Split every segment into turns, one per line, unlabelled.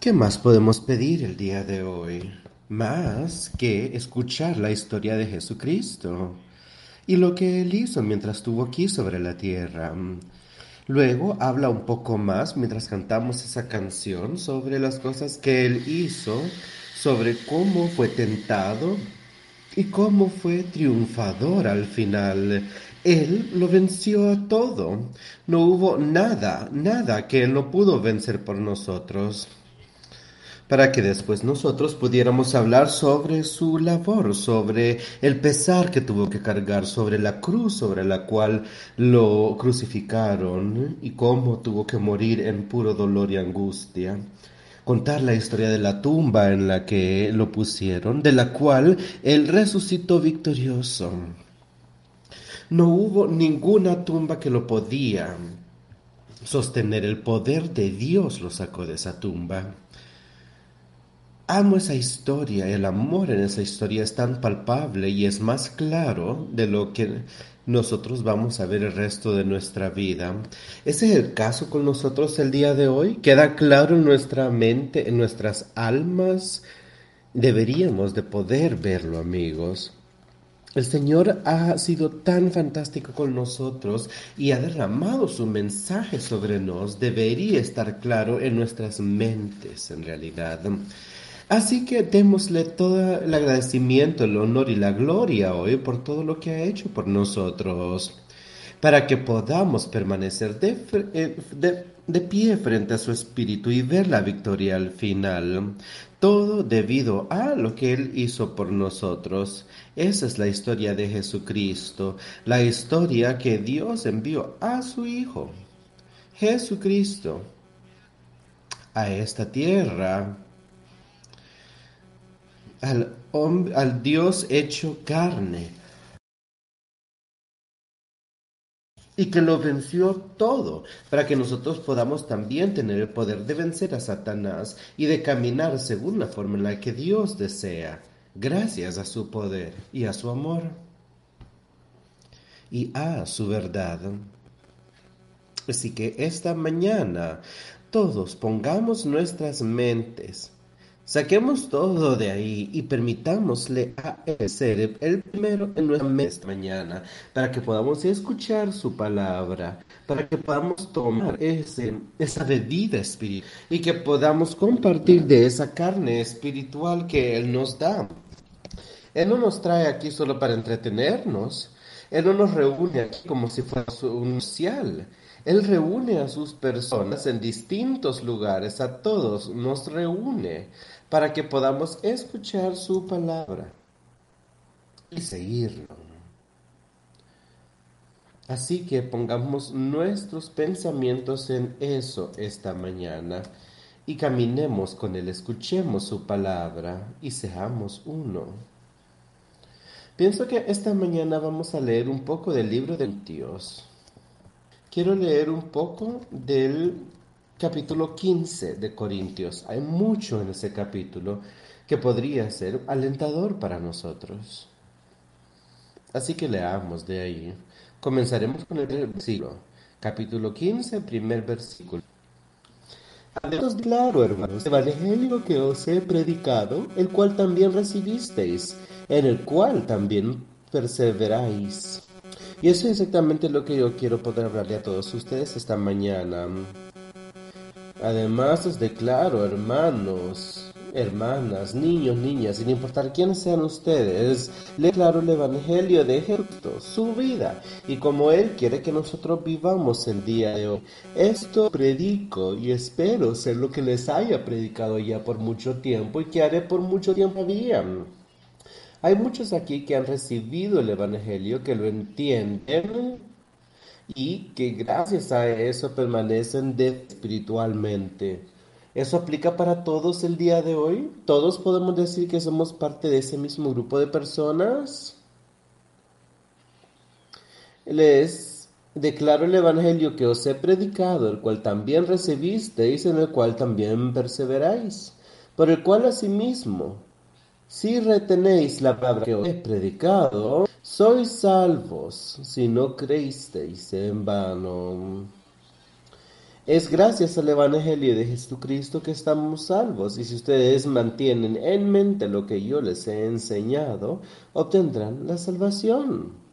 ¿Qué más podemos pedir el día de hoy? Más que escuchar la historia de Jesucristo y lo que Él hizo mientras estuvo aquí sobre la tierra. Luego habla un poco más mientras cantamos esa canción sobre las cosas que Él hizo, sobre cómo fue tentado y cómo fue triunfador al final. Él lo venció a todo. No hubo nada, nada que Él no pudo vencer por nosotros para que después nosotros pudiéramos hablar sobre su labor, sobre el pesar que tuvo que cargar, sobre la cruz sobre la cual lo crucificaron y cómo tuvo que morir en puro dolor y angustia. Contar la historia de la tumba en la que lo pusieron, de la cual él resucitó victorioso. No hubo ninguna tumba que lo podía sostener. El poder de Dios lo sacó de esa tumba. Amo esa historia, el amor en esa historia es tan palpable y es más claro de lo que nosotros vamos a ver el resto de nuestra vida. Ese es el caso con nosotros el día de hoy. Queda claro en nuestra mente, en nuestras almas. Deberíamos de poder verlo, amigos. El Señor ha sido tan fantástico con nosotros y ha derramado su mensaje sobre nos. Debería estar claro en nuestras mentes, en realidad. Así que démosle todo el agradecimiento, el honor y la gloria hoy por todo lo que ha hecho por nosotros, para que podamos permanecer eh, de, pie frente a su Espíritu y ver la victoria al final. Todo debido a lo que Él hizo por nosotros. Esa es la historia de Jesucristo, la historia que Dios envió a su Hijo, Jesucristo, a esta tierra al, Dios hecho carne y que lo venció todo, para que nosotros podamos también tener el poder de vencer a Satanás y de caminar según la forma en la que Dios desea, gracias a su poder y a su amor y a su verdad. Así que esta mañana todos pongamos nuestras mentes Saquemos todo de ahí y permitámosle a él ser el primero en nuestra esta mañana, para que podamos escuchar su palabra, para que podamos tomar esa bebida espiritual y que podamos compartir de esa carne espiritual que Él nos da. Él no nos trae aquí solo para entretenernos, Él no nos reúne aquí como si fuera un social. Él reúne a sus personas en distintos lugares, a todos nos reúne para que podamos escuchar su palabra y seguirlo. Así que pongamos nuestros pensamientos en eso esta mañana y caminemos con Él, escuchemos su palabra y seamos uno. Pienso que esta mañana vamos a leer un poco del libro de Dios. Quiero leer un poco del capítulo 15 de Corintios. Hay mucho en ese capítulo que podría ser alentador para nosotros. Así que leamos de ahí. Comenzaremos con el versículo. Capítulo 15, primer versículo. Claro, hermanos, el evangelio que os he predicado, el cual también recibisteis, en el cual también perseveráis. Y eso es exactamente lo que yo quiero poder hablarle a todos ustedes esta mañana. Además os declaro, hermanos, hermanas, niños, niñas, sin importar quiénes sean ustedes, le declaro el Evangelio de Jesucristo, su vida, y como Él quiere que nosotros vivamos el día de hoy. Esto predico y espero ser lo que les haya predicado ya por mucho tiempo y que haré por mucho tiempo habían. Hay muchos aquí que han recibido el Evangelio, que lo entienden y que gracias a eso permanecen espiritualmente. ¿Eso aplica para todos el día de hoy? ¿Todos podemos decir que somos parte de ese mismo grupo de personas? Les declaro el Evangelio que os he predicado, el cual también recibisteis, en el cual también perseveráis, por el cual asimismo, si retenéis la palabra que os he predicado, sois salvos si no creísteis en vano. Es gracias al Evangelio de Jesucristo que estamos salvos y si ustedes mantienen en mente lo que yo les he enseñado, obtendrán la salvación.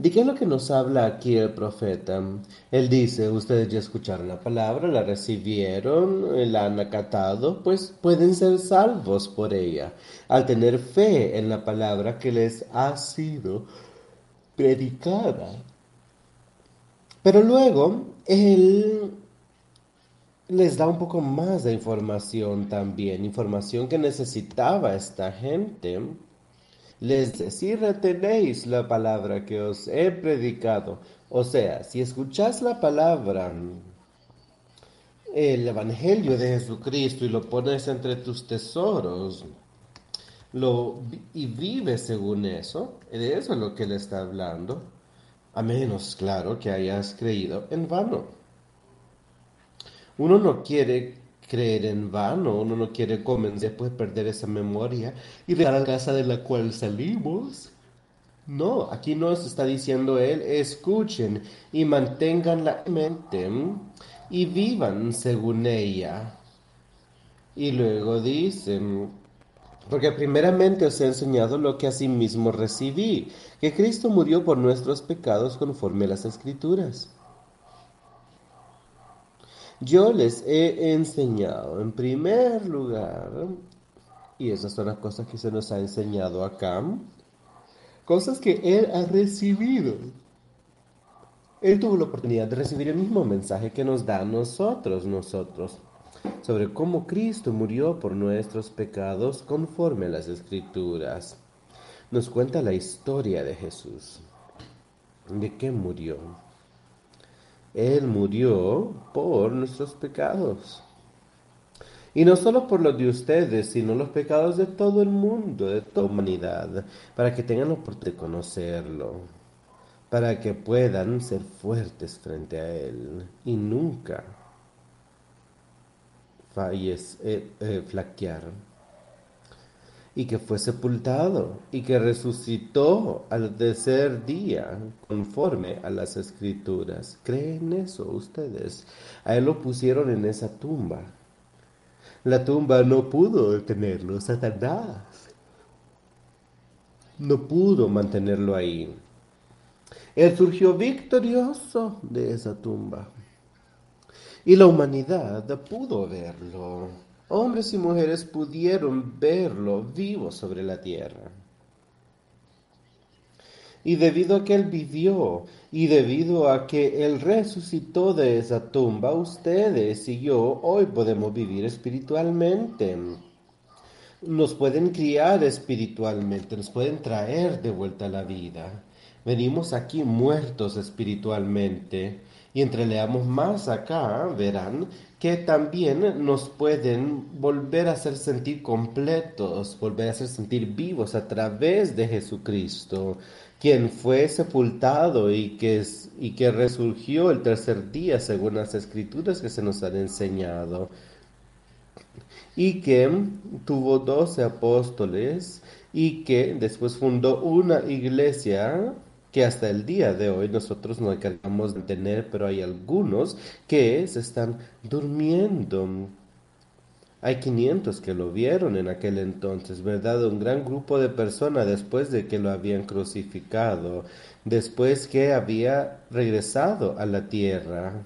¿De qué es lo que nos habla aquí el profeta? Él dice, ustedes ya escucharon la palabra, la recibieron, la han acatado, pues pueden ser salvos por ella, al tener fe en la palabra que les ha sido predicada. Pero luego él les da un poco más de información también, información que necesitaba esta gente. Les si retenéis la palabra que os he predicado, o sea, si escuchás la palabra, el Evangelio de Jesucristo y lo pones entre tus tesoros, lo, y vives según eso, de eso es lo que le está hablando, a menos, claro, que hayas creído en vano. Uno no quiere creer en vano, uno no quiere comenzar después perder esa memoria y dejar la casa de la cual salimos. No, aquí nos está diciendo él, escuchen y mantengan la mente y vivan según ella. Y luego dice, porque primeramente os he enseñado lo que asimismo recibí, que Cristo murió por nuestros pecados conforme a las escrituras. Yo les he enseñado en primer lugar, y esas son las cosas que se nos ha enseñado acá, cosas que Él ha recibido. Él tuvo la oportunidad de recibir el mismo mensaje que nos da a nosotros, nosotros sobre cómo Cristo murió por nuestros pecados conforme a las escrituras. Nos cuenta la historia de Jesús. ¿De qué murió? Él murió por nuestros pecados. Y no solo por los de ustedes, sino los pecados de todo el mundo, de toda humanidad, para que tengan la oportunidad de conocerlo, para que puedan ser fuertes frente a Él y nunca falles, eh, eh, flaquear, y que fue sepultado y que resucitó al tercer día conforme a las escrituras. ¿Creen eso ustedes? A él lo pusieron en esa tumba. La tumba no pudo detenerlo, Satanás. No pudo mantenerlo ahí. Él surgió victorioso de esa tumba. Y la humanidad pudo verlo. Hombres y mujeres pudieron verlo vivo sobre la tierra. Y debido a que Él vivió y debido a que Él resucitó de esa tumba, ustedes y yo hoy podemos vivir espiritualmente. Nos pueden criar espiritualmente, nos pueden traer de vuelta a la vida. Venimos aquí muertos espiritualmente y entre leamos más acá, verán que también nos pueden volver a hacer sentir completos, volver a hacer sentir vivos a través de Jesucristo, quien fue sepultado y que, y que resurgió el tercer día según las escrituras que se nos han enseñado, y que tuvo doce apóstoles y que después fundó una iglesia que hasta el día de hoy nosotros no acabamos de tener, pero hay algunos que se están durmiendo. Hay 500 que lo vieron en aquel entonces, ¿verdad? Un gran grupo de personas después de que lo habían crucificado, después que había regresado a la tierra.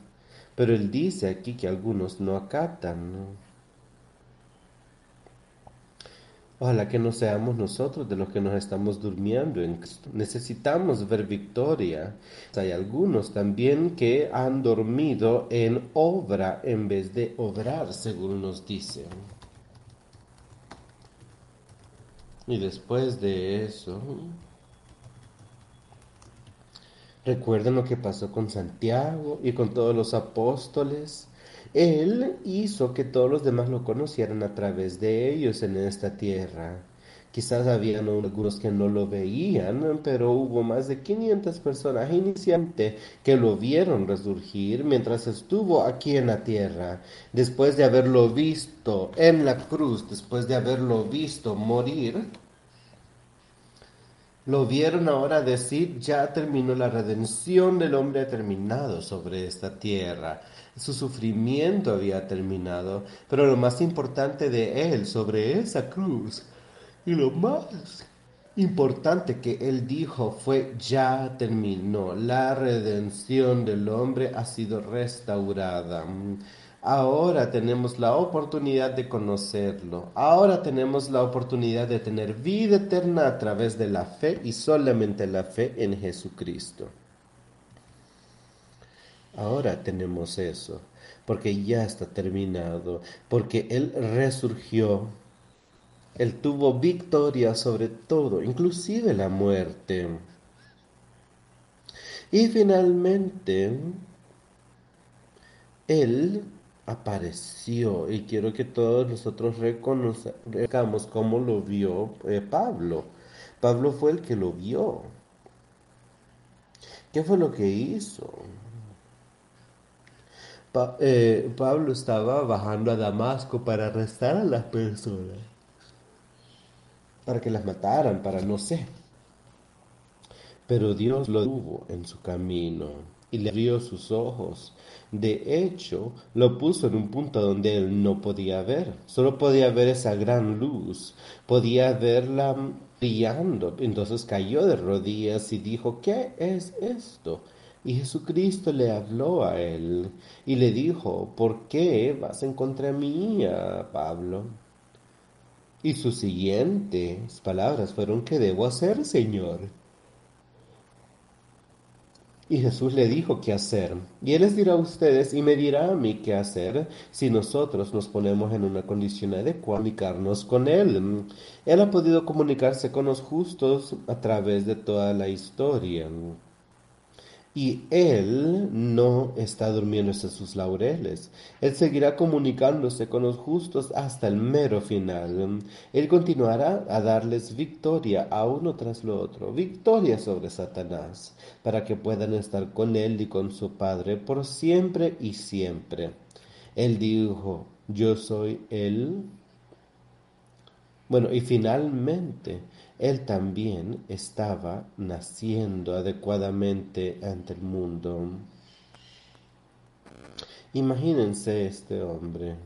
Pero él dice aquí que algunos no acatan. ¿no? Ojalá que no seamos nosotros de los que nos estamos durmiendo en Cristo. Necesitamos ver victoria. Hay algunos también que han dormido en obra en vez de obrar, según nos dicen. Y después de eso, recuerden lo que pasó con Santiago y con todos los apóstoles él hizo que todos los demás lo conocieran a través de ellos en esta tierra. Quizás habían algunos que no lo veían, pero hubo más de 500 personas inicialmente que lo vieron resurgir mientras estuvo aquí en la tierra, después de haberlo visto en la cruz, después de haberlo visto morir Lo vieron ahora decir, ya terminó la redención del hombre ha terminado sobre esta tierra. Su sufrimiento había terminado, pero lo más importante de él sobre esa cruz y lo más importante que él dijo fue ya terminó, la redención del hombre ha sido restaurada. Ahora tenemos la oportunidad de conocerlo. Ahora tenemos la oportunidad de tener vida eterna a través de la fe y solamente la fe en Jesucristo. Ahora tenemos eso, porque ya está terminado, porque Él resurgió. Él tuvo victoria sobre todo, inclusive la muerte. Y finalmente, Él apareció y quiero que todos nosotros reconozcamos cómo lo vio eh, Pablo. Pablo fue el que lo vio. ¿Qué fue lo que hizo? Eh, Pablo estaba bajando a Damasco para arrestar a las personas, para que las mataran, para no sé. Pero Dios lo tuvo en su camino y le abrió sus ojos. De hecho, lo puso en un punto donde él no podía ver, solo podía ver esa gran luz, podía verla brillando. Entonces cayó de rodillas y dijo, ¿qué es esto? Y Jesucristo le habló a él y le dijo, ¿por qué vas en contra mía, Pablo? Y sus siguientes palabras fueron, ¿qué debo hacer, Señor? Y Jesús le dijo qué hacer. Y Él les dirá a ustedes y me dirá a mí qué hacer si nosotros nos ponemos en una condición adecuada de comunicarnos con Él. Él ha podido comunicarse con los justos a través de toda la historia. Y Él no está durmiéndose sus laureles. Él seguirá comunicándose con los justos hasta el mero final. Él continuará a darles victoria a uno tras lo otro, victoria sobre Satanás, para que puedan estar con Él y con su Padre por siempre y siempre. Él dijo, yo soy Él. Bueno, y finalmente, él también estaba naciendo adecuadamente ante el mundo. Imagínense este hombre.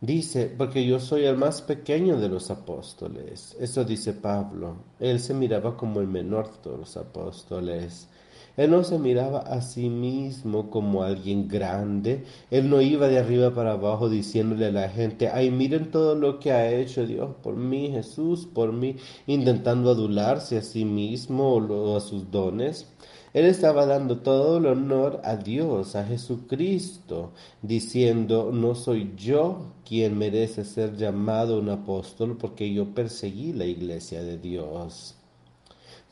Dice, porque yo soy el más pequeño de los apóstoles. Eso dice Pablo. Él se miraba como el menor de los apóstoles. Él no se miraba a sí mismo como alguien grande. Él no iba de arriba para abajo diciéndole a la gente, ay, miren todo lo que ha hecho Dios por mí, Jesús, por mí, intentando adularse a sí mismo o a sus dones. Él estaba dando todo el honor a Dios, a Jesucristo, diciendo, no soy yo quien merece ser llamado un apóstol porque yo perseguí la iglesia de Dios.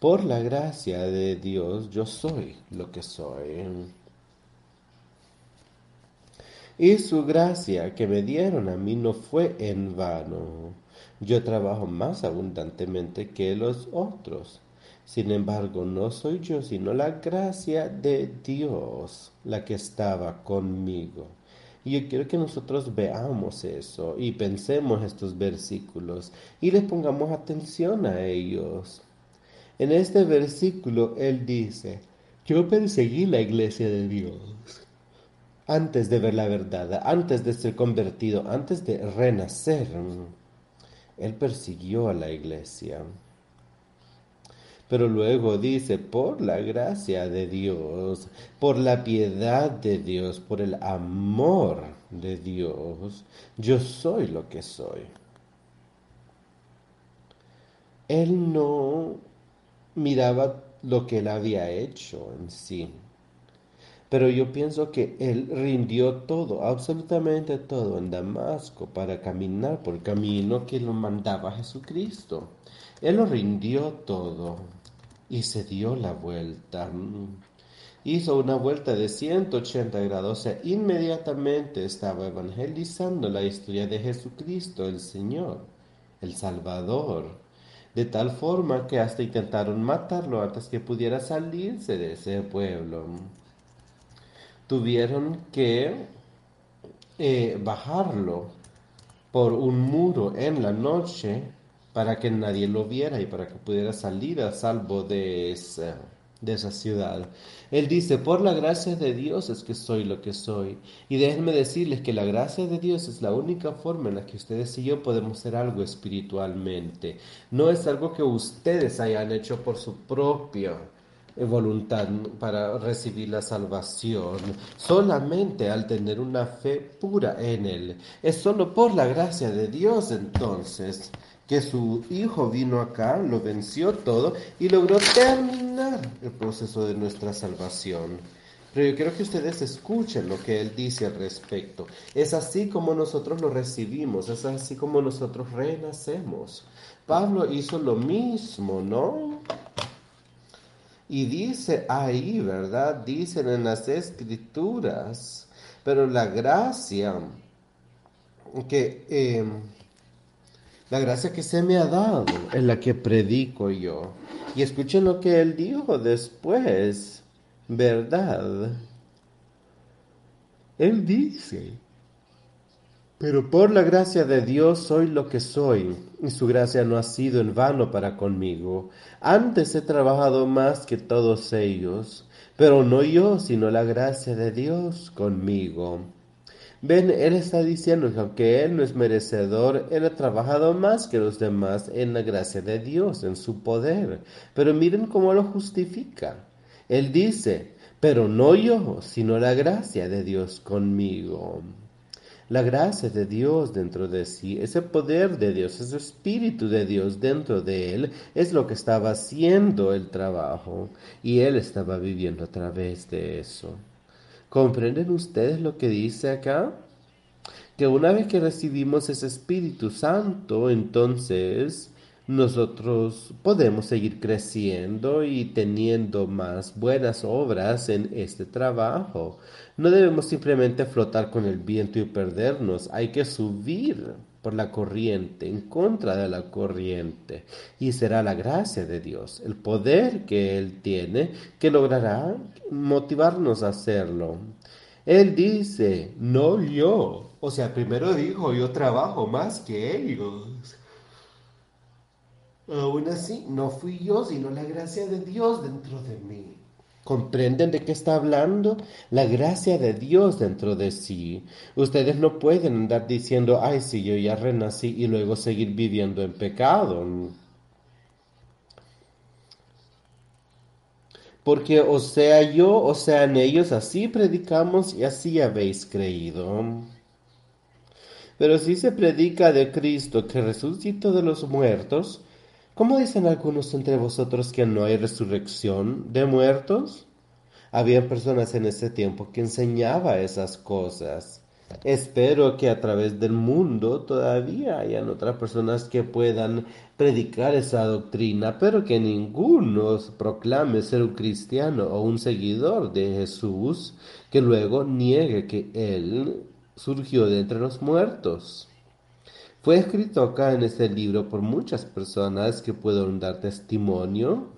Por la gracia de Dios yo soy lo que soy. Y su gracia que me dieron a mí no fue en vano. Yo trabajo más abundantemente que los otros. Sin embargo, no soy yo, sino la gracia de Dios la que estaba conmigo. Y yo quiero que nosotros veamos eso y pensemos estos versículos y les pongamos atención a ellos. En este versículo él dice, yo perseguí la iglesia de Dios antes de ver la verdad, antes de ser convertido, antes de renacer. Él persiguió a la iglesia. Pero luego dice, por la gracia de Dios, por la piedad de Dios, por el amor de Dios, yo soy lo que soy. Él no miraba lo que él había hecho en sí. Pero yo pienso que él rindió todo, absolutamente todo en Damasco para caminar por el camino que lo mandaba Jesucristo. Él lo rindió todo y se dio la vuelta. Hizo una vuelta de 180 grados e inmediatamente estaba evangelizando la historia de Jesucristo, el Señor, el Salvador de tal forma que hasta intentaron matarlo antes que pudiera salirse de ese pueblo. Tuvieron que eh, bajarlo por un muro en la noche para que nadie lo viera y para que pudiera salir a salvo de esa, de esa ciudad. Él dice, por la gracia de Dios es que soy lo que soy. Y déjenme decirles que la gracia de Dios es la única forma en la que ustedes y yo podemos ser algo espiritualmente. No es algo que ustedes hayan hecho por su propia voluntad para recibir la salvación, solamente al tener una fe pura en Él. Es solo por la gracia de Dios entonces que su hijo vino acá, lo venció todo y logró terminar el proceso de nuestra salvación. Pero yo quiero que ustedes escuchen lo que él dice al respecto. Es así como nosotros lo recibimos, es así como nosotros renacemos. Pablo hizo lo mismo, ¿no? Y dice ahí, ¿verdad? Dicen en las escrituras, pero la gracia que... Eh, la gracia que se me ha dado es la que predico yo. Y escuchen lo que él dijo después, ¿verdad? Él dice, pero por la gracia de Dios soy lo que soy, y su gracia no ha sido en vano para conmigo. Antes he trabajado más que todos ellos, pero no yo, sino la gracia de Dios conmigo. Ven, Él está diciendo que aunque Él no es merecedor, Él ha trabajado más que los demás en la gracia de Dios, en su poder. Pero miren cómo lo justifica. Él dice, pero no yo, sino la gracia de Dios conmigo. La gracia de Dios dentro de sí, ese poder de Dios, ese espíritu de Dios dentro de él, es lo que estaba haciendo el trabajo y él estaba viviendo a través de eso. ¿Comprenden ustedes lo que dice acá? Que una vez que recibimos ese Espíritu Santo, entonces nosotros podemos seguir creciendo y teniendo más buenas obras en este trabajo. No debemos simplemente flotar con el viento y perdernos, hay que subir por la corriente, en contra de la corriente. Y será la gracia de Dios, el poder que Él tiene, que logrará motivarnos a hacerlo. Él dice, no yo. O sea, primero dijo, yo trabajo más que ellos. Aún así, no fui yo, sino la gracia de Dios dentro de mí. ¿Comprenden de qué está hablando? La gracia de Dios dentro de sí. Ustedes no pueden andar diciendo, ay, sí, yo ya renací y luego seguir viviendo en pecado. Porque o sea yo, o sean ellos, así predicamos y así habéis creído. Pero si se predica de Cristo que resucitó de los muertos, ¿Cómo dicen algunos entre vosotros que no hay resurrección de muertos? Había personas en ese tiempo que enseñaba esas cosas. Espero que a través del mundo todavía hayan otras personas que puedan predicar esa doctrina, pero que ninguno proclame ser un cristiano o un seguidor de Jesús que luego niegue que Él surgió de entre los muertos. Fue escrito acá en este libro por muchas personas que pueden dar testimonio.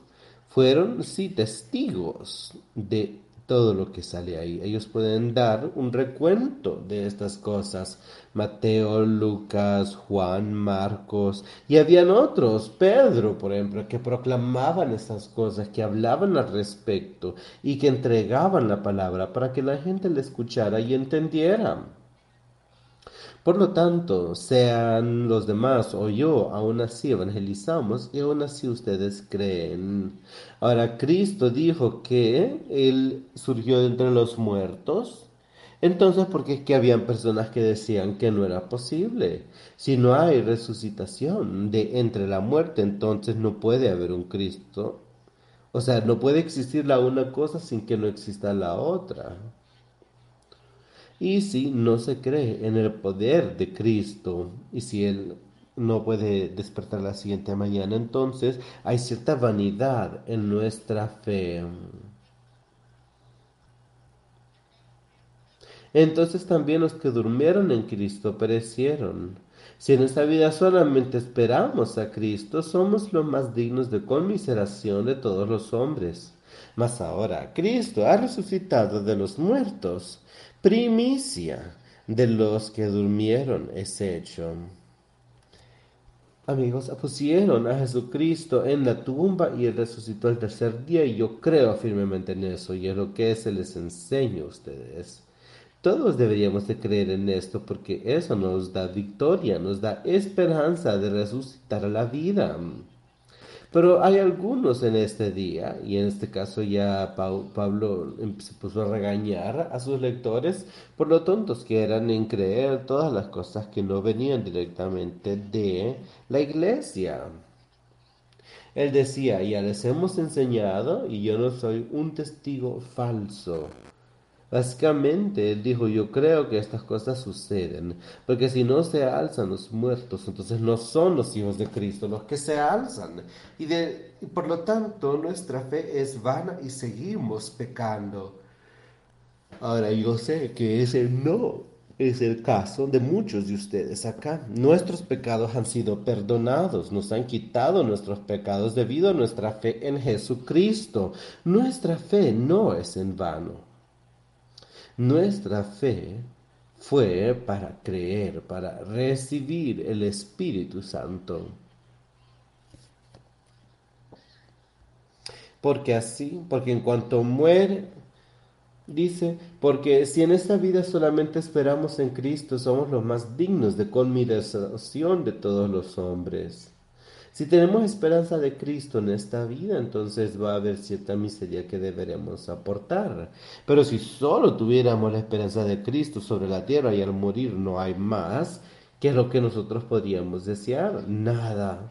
Fueron, sí, testigos de todo lo que sale ahí. Ellos pueden dar un recuento de estas cosas. Mateo, Lucas, Juan, Marcos. Y habían otros, Pedro, por ejemplo, que proclamaban estas cosas, que hablaban al respecto y que entregaban la palabra para que la gente le escuchara y entendiera. Por lo tanto, sean los demás o yo, aún así evangelizamos y aún así ustedes creen. Ahora, Cristo dijo que Él surgió de entre los muertos. Entonces, ¿por qué es que habían personas que decían que no era posible? Si no hay resucitación de entre la muerte, entonces no puede haber un Cristo. O sea, no puede existir la una cosa sin que no exista la otra. Y si no se cree en el poder de Cristo y si Él no puede despertar la siguiente mañana, entonces hay cierta vanidad en nuestra fe. Entonces también los que durmieron en Cristo perecieron. Si en esta vida solamente esperamos a Cristo, somos los más dignos de conmiseración de todos los hombres. Mas ahora Cristo ha resucitado de los muertos primicia de los que durmieron es hecho. Amigos, pusieron a Jesucristo en la tumba y él resucitó el tercer día y yo creo firmemente en eso y es lo que se les enseño a ustedes. Todos deberíamos de creer en esto porque eso nos da victoria, nos da esperanza de resucitar a la vida. Pero hay algunos en este día, y en este caso ya Pablo em, se puso a regañar a sus lectores por lo tontos que eran en creer todas las cosas que no venían directamente de la iglesia. Él decía, ya les hemos enseñado y yo no soy un testigo falso. Básicamente, él dijo, yo creo que estas cosas suceden, porque si no se alzan los muertos, entonces no son los hijos de Cristo los que se alzan. Y, de, por lo tanto, nuestra fe es vana y seguimos pecando. Ahora, yo sé que ese no es el caso de muchos de ustedes acá. Nuestros pecados han sido perdonados, nos han quitado nuestros pecados debido a nuestra fe en Jesucristo. Nuestra fe no es en vano. Nuestra fe fue para creer, para recibir el Espíritu Santo. Porque así, porque en cuanto muere, dice, porque si en esta vida solamente esperamos en Cristo, somos los más dignos de conmiración de todos los hombres. Si tenemos esperanza de Cristo en esta vida, entonces va a haber cierta miseria que deberemos aportar. Pero si solo tuviéramos la esperanza de Cristo sobre la tierra y al morir no hay más, ¿qué es lo que nosotros podríamos desear? Nada.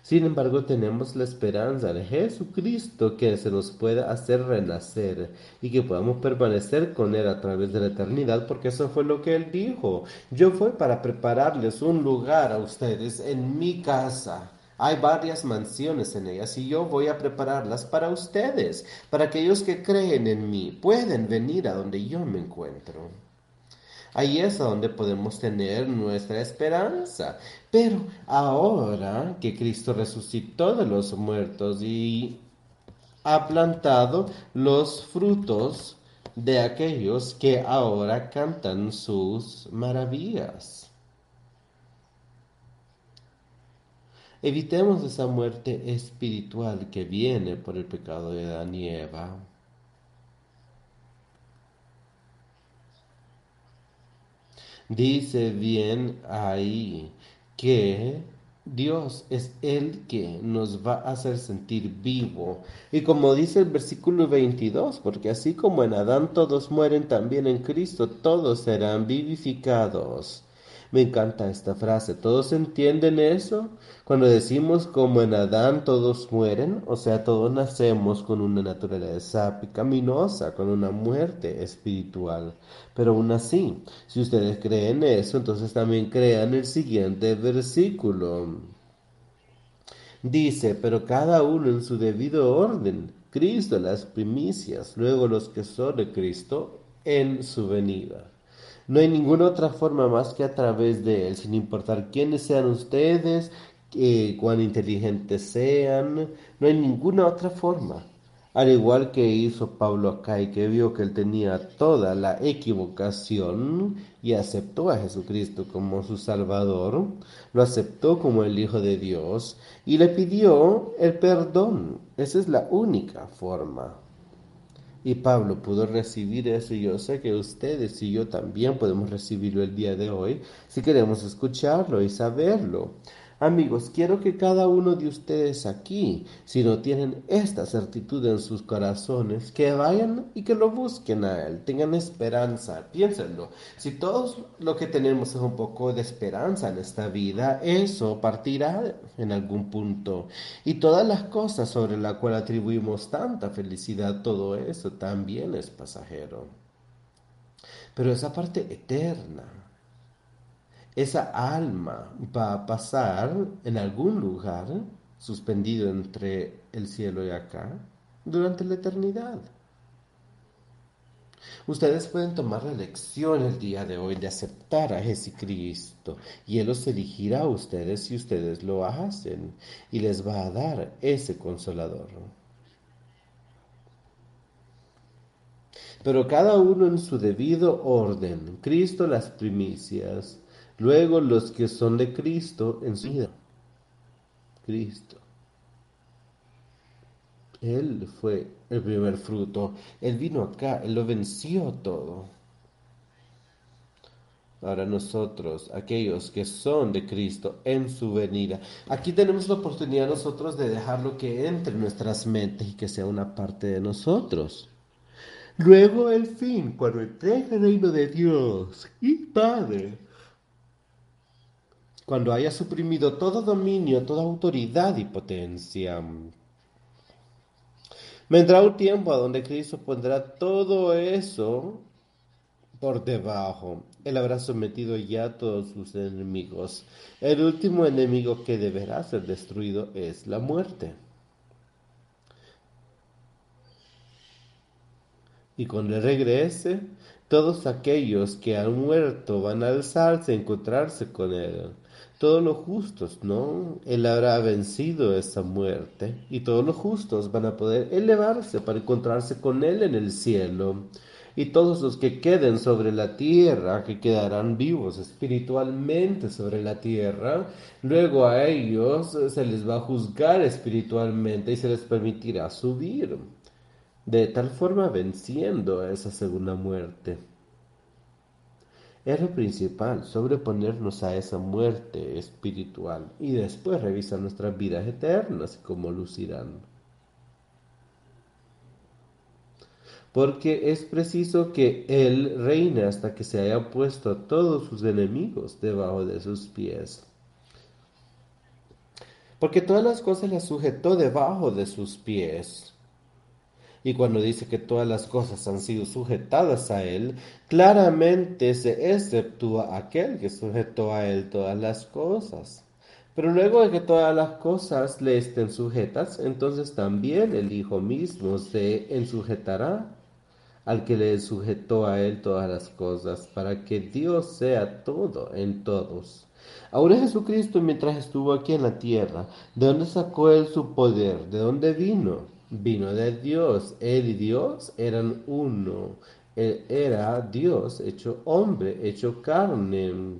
Sin embargo, tenemos la esperanza de Jesucristo que se nos pueda hacer renacer y que podamos permanecer con Él a través de la eternidad, porque eso fue lo que Él dijo. Yo fui para prepararles un lugar a ustedes en mi casa. Hay varias mansiones en ellas y yo voy a prepararlas para ustedes, para aquellos que creen en mí, pueden venir a donde yo me encuentro. Ahí es a donde podemos tener nuestra esperanza. Pero ahora que Cristo resucitó de los muertos y ha plantado los frutos de aquellos que ahora cantan sus maravillas. Evitemos esa muerte espiritual que viene por el pecado de Adán y Eva. Dice bien ahí que Dios es el que nos va a hacer sentir vivo. Y como dice el versículo 22, porque así como en Adán todos mueren, también en Cristo todos serán vivificados. Me encanta esta frase. ¿Todos entienden eso? Cuando decimos como en Adán todos mueren, o sea, todos nacemos con una naturaleza pecaminosa, con una muerte espiritual. Pero aún así, si ustedes creen eso, entonces también crean el siguiente versículo. Dice, pero cada uno en su debido orden. Cristo las primicias, luego los que son de Cristo en su venida. No hay ninguna otra forma más que a través de Él, sin importar quiénes sean ustedes, cuán inteligentes sean, no hay ninguna otra forma. Al igual que hizo Pablo acá y que vio que él tenía toda la equivocación y aceptó a Jesucristo como su Salvador, lo aceptó como el Hijo de Dios y le pidió el perdón. Esa es la única forma. Y Pablo pudo recibir eso y yo sé que ustedes y yo también podemos recibirlo el día de hoy si queremos escucharlo y saberlo. Amigos, quiero que cada uno de ustedes aquí, si no tienen esta certitud en sus corazones, que vayan y que lo busquen a Él, tengan esperanza, piénsenlo. Si todos lo que tenemos es un poco de esperanza en esta vida, eso partirá en algún punto. Y todas las cosas sobre las cuales atribuimos tanta felicidad, todo eso también es pasajero. Pero esa parte eterna, esa alma va a pasar en algún lugar suspendido entre el cielo y acá durante la eternidad. Ustedes pueden tomar la elección el día de hoy de aceptar a Jesucristo y Él los elegirá a ustedes si ustedes lo hacen y les va a dar ese consolador. pero cada uno en su debido orden. Cristo las primicias, luego los que son de Cristo en su vida. Cristo. Él fue el primer fruto. Él vino acá, Él lo venció todo. Ahora nosotros, aquellos que son de Cristo en su venida, aquí tenemos la oportunidad nosotros de dejarlo que entre en nuestras mentes y que sea una parte de nosotros. Luego el fin, cuando entregue el reino de Dios y Padre, cuando haya suprimido todo dominio, toda autoridad y potencia, vendrá un tiempo a donde Cristo pondrá todo eso por debajo. Él habrá sometido ya a todos sus enemigos. El último enemigo que deberá ser destruido es la muerte. Y cuando regrese, todos aquellos que han muerto van a alzarse, a encontrarse con Él. Todos los justos, ¿no? Él habrá vencido esa muerte y todos los justos van a poder elevarse para encontrarse con Él en el cielo y todos los que queden sobre la tierra, que quedarán vivos espiritualmente sobre la tierra, luego a ellos se les va a juzgar espiritualmente y se les permitirá subir, de tal forma venciendo esa segunda muerte. Es lo principal, sobreponernos a esa muerte espiritual y después revisar nuestras vidas eternas y cómo lucirán. porque es preciso que Él reine hasta que se haya puesto a todos sus enemigos debajo de sus pies. Porque todas las cosas las sujetó debajo de sus pies. Y cuando dice que todas las cosas han sido sujetadas a Él, claramente se exceptúa aquel que sujetó a Él todas las cosas. Pero luego de que todas las cosas le estén sujetas, entonces también el Hijo mismo se ensujetará al que le sujetó a él todas las cosas, para que Dios sea todo en todos. Ahora Jesucristo, mientras estuvo aquí en la tierra, ¿de dónde sacó él su poder? ¿De dónde vino? Vino de Dios. Él y Dios eran uno. Él era Dios hecho hombre, hecho carne.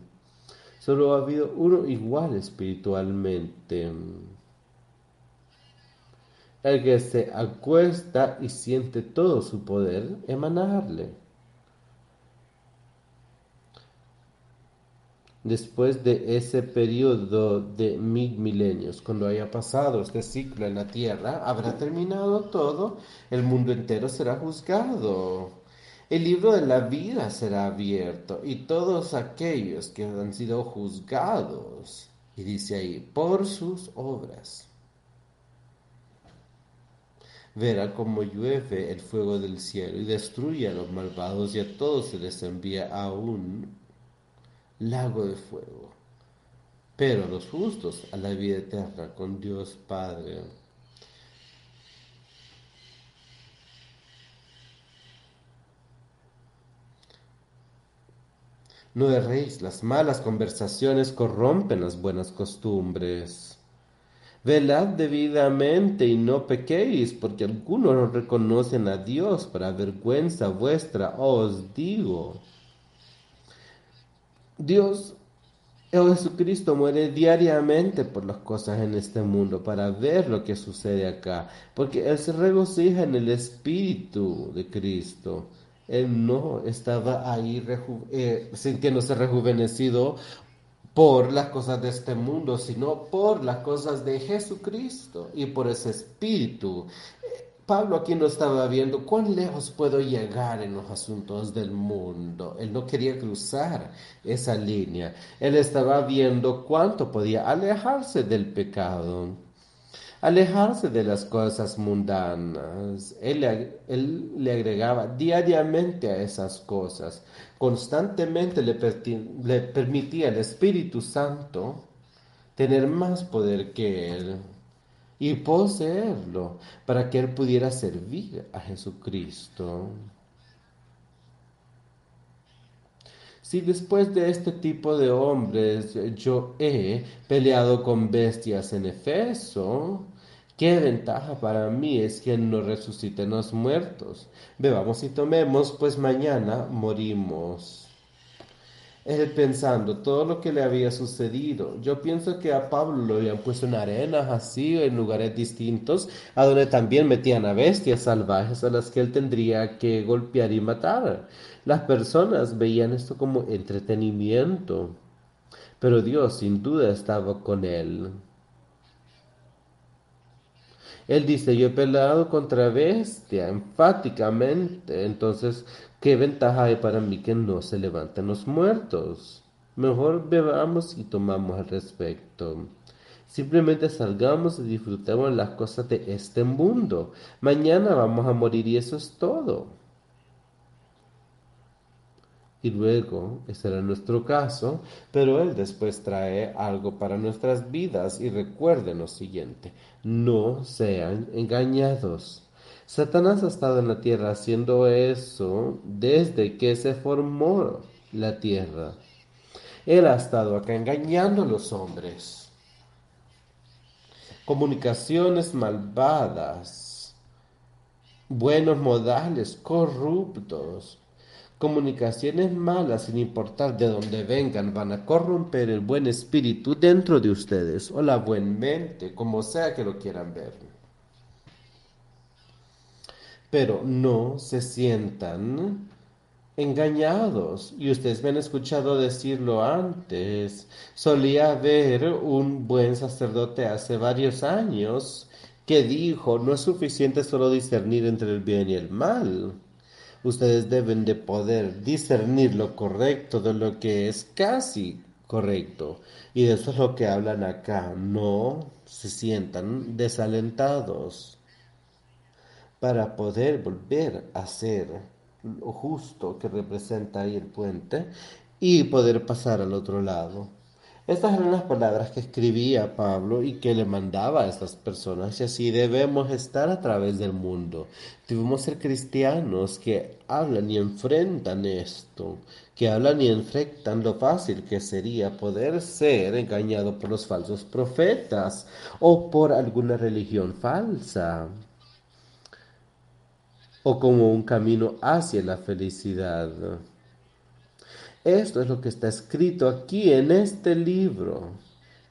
Solo ha habido uno igual espiritualmente el que se acuesta y siente todo su poder emanarle. Después de ese periodo de mil milenios, cuando haya pasado este ciclo en la tierra, habrá terminado todo, el mundo entero será juzgado. El libro de la vida será abierto y todos aquellos que han sido juzgados, y dice ahí, por sus obras verá cómo llueve el fuego del cielo y destruye a los malvados y a todos se les envía a un lago de fuego. Pero los justos a la vida eterna con Dios Padre. No erréis, las malas conversaciones corrompen las buenas costumbres. Velad debidamente y no pequéis, porque algunos no reconocen a Dios para vergüenza vuestra, os digo. Dios, oh Jesucristo, muere diariamente por las cosas en este mundo, para ver lo que sucede acá, porque Él se regocija en el Espíritu de Cristo. Él no estaba ahí eh, sintiéndose rejuvenecido por las cosas de este mundo, sino por las cosas de Jesucristo y por ese espíritu. Pablo aquí no estaba viendo cuán lejos puedo llegar en los asuntos del mundo. Él no quería cruzar esa línea. Él estaba viendo cuánto podía alejarse del pecado alejarse de las cosas mundanas. Él, le agregaba diariamente a esas cosas. Constantemente le, le permitía al Espíritu Santo tener más poder que él y poseerlo para que él pudiera servir a Jesucristo. Si después de este tipo de hombres yo he peleado con bestias en Efeso, ¿Qué ventaja para mí es que no resuciten los muertos? Bebamos y tomemos, pues mañana morimos él pensando todo lo que le había sucedido. Yo pienso que a Pablo lo habían puesto en arenas así, en lugares distintos, a donde también metían a bestias salvajes a las que él tendría que golpear y matar. Las personas veían esto como entretenimiento, pero Dios sin duda estaba con él. Él dice, yo he peleado contra bestia, enfáticamente. Entonces, ¿qué ventaja hay para mí que no se levanten los muertos? Mejor bebamos y tomamos al respecto. Simplemente salgamos y disfrutemos las cosas de este mundo. Mañana vamos a morir y eso es todo. Y luego, ese era nuestro caso, pero Él después trae algo para nuestras vidas y recuerden lo siguiente, no sean engañados. Satanás ha estado en la tierra haciendo eso desde que se formó la tierra. Él ha estado acá engañando a los hombres. Comunicaciones malvadas, buenos modales corruptos, Comunicaciones malas, sin importar de dónde vengan, van a corromper el buen espíritu dentro de ustedes o la buena mente, como sea que lo quieran ver. Pero no se sientan engañados. Y ustedes me han escuchado decirlo antes. Solía haber un buen sacerdote hace varios años que dijo, no es suficiente solo discernir entre el bien y el mal ustedes deben de poder discernir lo correcto de lo que es casi correcto. Y de eso es lo que hablan acá. No se sientan desalentados para poder volver a ser lo justo que representa ahí el puente y poder pasar al otro lado. Estas eran las palabras que escribía Pablo y que le mandaba a estas personas y así debemos estar a través del mundo. Debemos ser cristianos que hablan y enfrentan esto, que hablan y enfrentan lo fácil que sería poder ser engañado por los falsos profetas o por alguna religión falsa o como un camino hacia la felicidad. Esto es lo que está escrito aquí en este libro.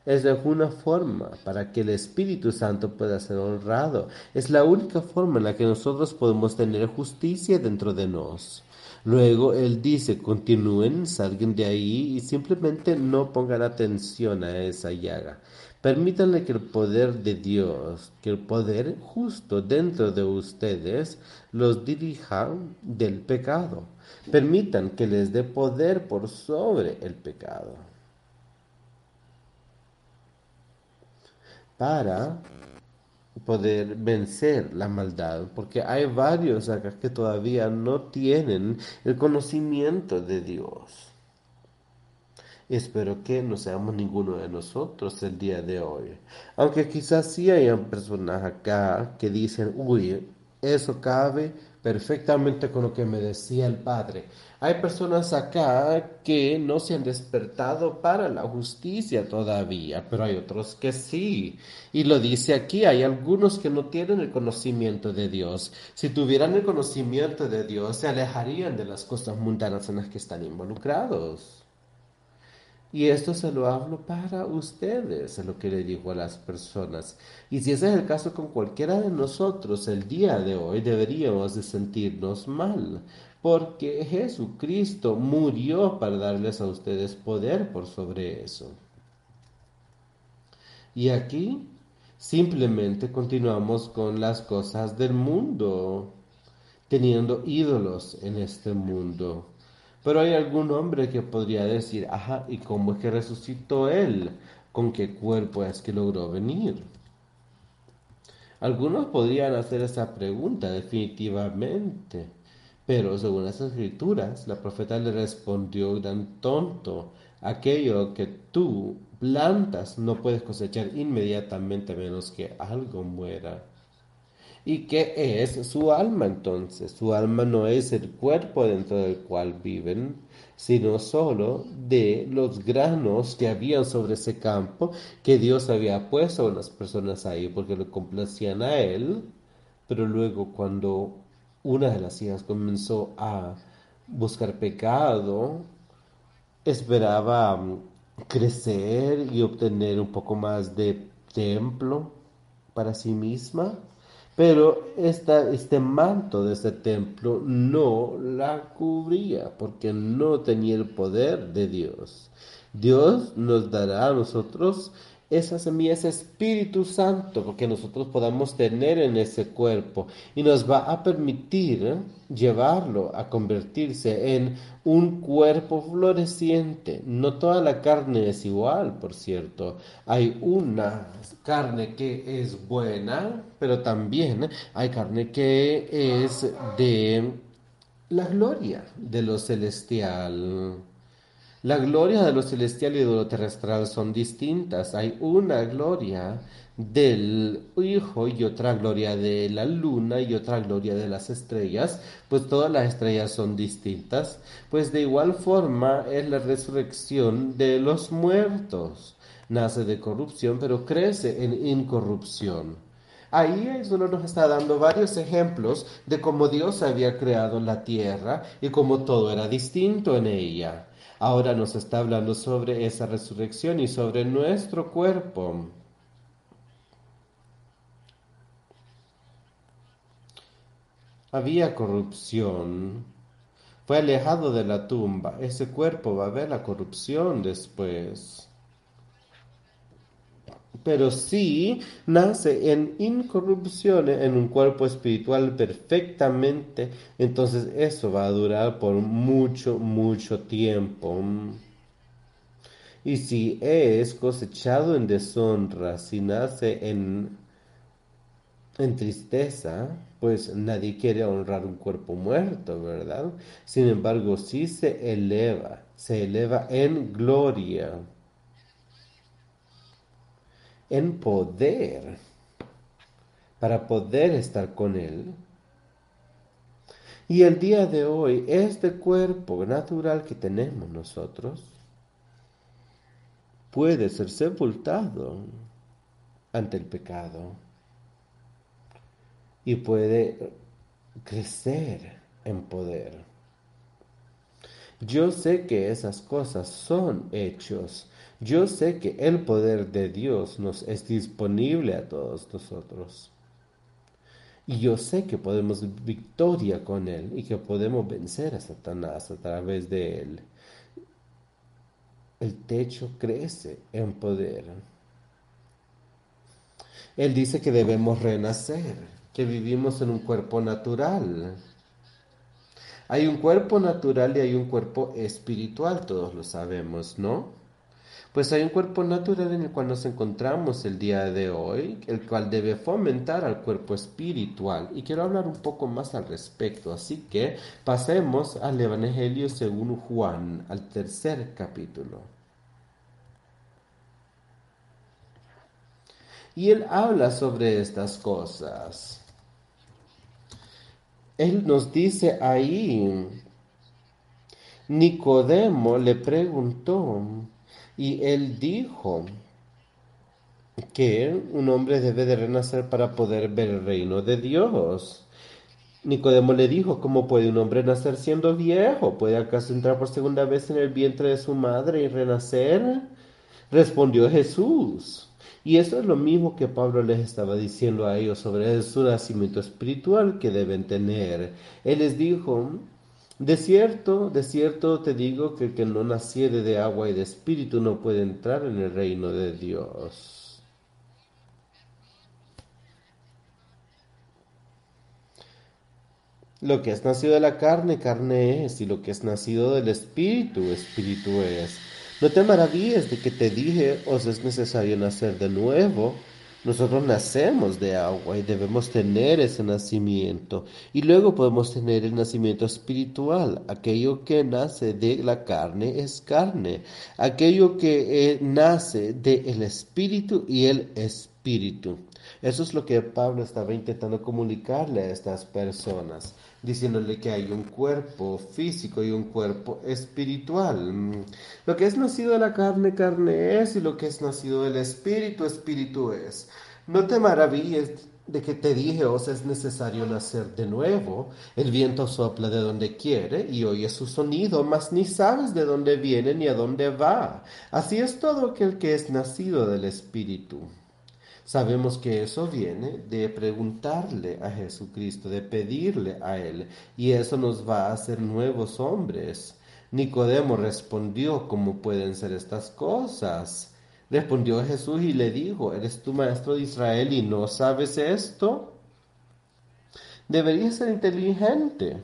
Es de alguna forma para que el Espíritu Santo pueda ser honrado. Es la única forma en la que nosotros podemos tener justicia dentro de nos. Luego Él dice, continúen, salgan de ahí y simplemente no pongan atención a esa llaga. Permítanle que el poder de Dios, que el poder justo dentro de ustedes los dirija del pecado. Permitan que les dé poder por sobre el pecado. Para poder vencer la maldad, porque hay varios acá que todavía no tienen el conocimiento de Dios. Espero que no seamos ninguno de nosotros el día de hoy. Aunque quizás sí hayan personas acá que dicen, uy, eso cabe perfectamente con lo que me decía el Padre. Hay personas acá que no se han despertado para la justicia todavía, pero hay otros que sí. Y lo dice aquí, hay algunos que no tienen el conocimiento de Dios. Si tuvieran el conocimiento de Dios, se alejarían de las cosas mundanas en las que están involucrados. Y esto se lo hablo para ustedes, es lo que le digo a las personas. Y si ese es el caso con cualquiera de nosotros, el día de hoy deberíamos de sentirnos mal, porque Jesucristo murió para darles a ustedes poder por sobre eso. Y aquí simplemente continuamos con las cosas del mundo, teniendo ídolos en este mundo. Pero hay algún hombre que podría decir, ajá, ¿y cómo es que resucitó él? ¿Con qué cuerpo es que logró venir? Algunos podrían hacer esa pregunta definitivamente, pero según las escrituras, la profeta le respondió, gran tonto, aquello que tú plantas no puedes cosechar inmediatamente menos que algo muera. ¿Y qué es su alma entonces? Su alma no es el cuerpo dentro del cual viven, sino solo de los granos que habían sobre ese campo que Dios había puesto a unas personas ahí porque lo complacían a él, pero luego cuando una de las hijas comenzó a buscar pecado, esperaba mm, crecer y obtener un poco más de templo para sí misma, pero este manto de ese templo no la cubría porque no tenía el poder de Dios. Dios nos dará a nosotros esa semilla, ese Espíritu Santo, porque nosotros podamos tener en ese cuerpo y nos va a permitir ¿eh? llevarlo a convertirse en un cuerpo floreciente. No toda la carne es igual, por cierto. Hay una carne que es buena, pero también hay carne que es de la gloria de lo celestial. La gloria de lo celestial y de lo terrenal son distintas. Hay una gloria del Hijo y otra gloria de la luna y otra gloria de las estrellas, pues todas las estrellas son distintas. Pues de igual forma es la resurrección de los muertos. Nace de corrupción, pero crece en incorrupción. Ahí el Señor nos está dando varios ejemplos de cómo Dios había creado la tierra y cómo todo era distinto en ella. Ahora nos está hablando sobre esa resurrección y sobre nuestro cuerpo. Había corrupción. Fue alejado de la tumba. Ese cuerpo va a ver la corrupción después pero si nace en incorrupción, en un cuerpo espiritual perfectamente, entonces eso va a durar por mucho, mucho tiempo. Y si es cosechado en deshonra, si nace en, en tristeza, pues nadie quiere honrar un cuerpo muerto, ¿verdad? Sin embargo, si se eleva, se eleva en gloria en poder para poder estar con Él. Y el día de hoy, este cuerpo natural que tenemos nosotros puede ser sepultado ante el pecado y puede crecer en poder. Yo sé que esas cosas son hechos yo sé que el poder de Dios nos es disponible a todos nosotros. Y yo sé que podemos victoria con Él y que podemos vencer a Satanás a través de Él. El techo crece en poder. Él dice que debemos renacer, que vivimos en un cuerpo natural. Hay un cuerpo natural y hay un cuerpo espiritual, todos lo sabemos, ¿no? Pues hay un cuerpo natural en el cual nos encontramos el día de hoy, el cual debe fomentar al cuerpo espiritual. Y quiero hablar un poco más al respecto. Así que pasemos al Evangelio según Juan, al tercer capítulo. Y él habla sobre estas cosas. Él nos dice ahí, Nicodemo le preguntó, y él dijo que un hombre debe de renacer para poder ver el reino de Dios. Nicodemo le dijo, ¿cómo puede un hombre nacer siendo viejo? ¿Puede acaso entrar por segunda vez en el vientre de su madre y renacer? Respondió Jesús. Y eso es lo mismo que Pablo les estaba diciendo a ellos sobre su nacimiento espiritual que deben tener. Él les dijo, de cierto, de cierto te digo que el que no naciere de agua y de espíritu no puede entrar en el reino de Dios. Lo que es nacido de la carne, carne es, y lo que es nacido del espíritu, espíritu es. No te maravilles de que te dije, os es necesario nacer de nuevo. Nosotros nacemos de agua y debemos tener ese nacimiento. Y luego podemos tener el nacimiento espiritual. Aquello que nace de la carne es carne. Aquello que eh, nace del espíritu y el espíritu. Eso es lo que Pablo estaba intentando comunicarle a estas personas, diciéndole que hay un cuerpo físico y un cuerpo espiritual. Lo que es nacido de la carne, carne es, y lo que es nacido del espíritu, espíritu es. No te maravilles de que te dije, os es necesario nacer de nuevo. El viento sopla de donde quiere y oye su sonido, mas ni sabes de dónde viene ni a dónde va. Así es todo aquel que es nacido del Espíritu. Sabemos que eso viene de preguntarle a Jesucristo, de pedirle a Él, y eso nos va a hacer nuevos hombres. Nicodemo respondió, ¿cómo pueden ser estas cosas? Respondió Jesús y le dijo, ¿eres tu maestro de Israel y no sabes esto? Deberías ser inteligente.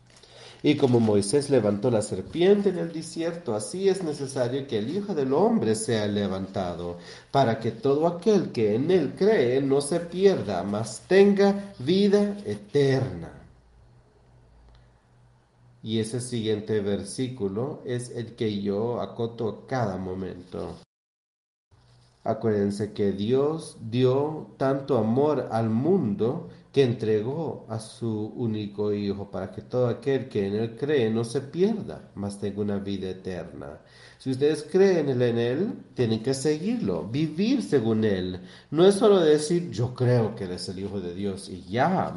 Y como Moisés levantó la serpiente en el desierto, así es necesario que el Hijo del Hombre sea levantado, para que todo aquel que en él cree no se pierda, mas tenga vida eterna. Y ese siguiente versículo es el que yo acoto cada momento. Acuérdense que Dios dio tanto amor al mundo que entregó a su único Hijo para que todo aquel que en Él cree no se pierda, mas tenga una vida eterna. Si ustedes creen en Él, tienen que seguirlo, vivir según Él. No es solo decir yo creo que Él es el Hijo de Dios y ya,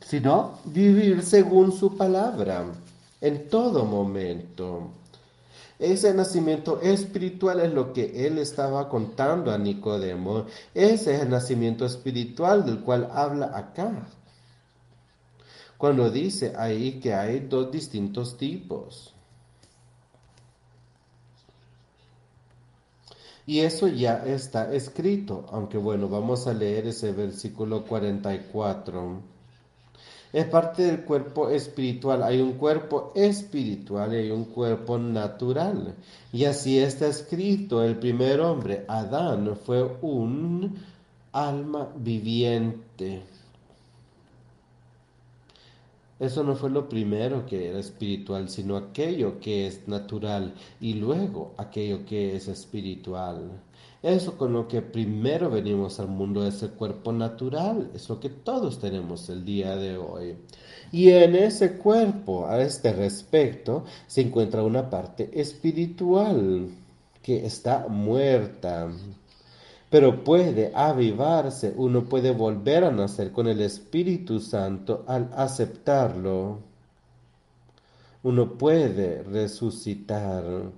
sino vivir según su palabra en todo momento. Ese nacimiento espiritual es lo que él estaba contando a Nicodemo. Ese es el nacimiento espiritual del cual habla acá. Cuando dice ahí que hay dos distintos tipos. Y eso ya está escrito, aunque bueno, vamos a leer ese versículo 44 es parte del cuerpo espiritual. Hay un cuerpo espiritual y hay un cuerpo natural. Y así está escrito, el primer hombre, Adán, fue un alma viviente. Eso no fue lo primero que era espiritual, sino aquello que es natural y luego aquello que es espiritual. Eso con lo que primero venimos al mundo es el cuerpo natural, es lo que todos tenemos el día de hoy. Y en ese cuerpo, a este respecto, se encuentra una parte espiritual que está muerta, pero puede avivarse, uno puede volver a nacer con el Espíritu Santo al aceptarlo. Uno puede resucitar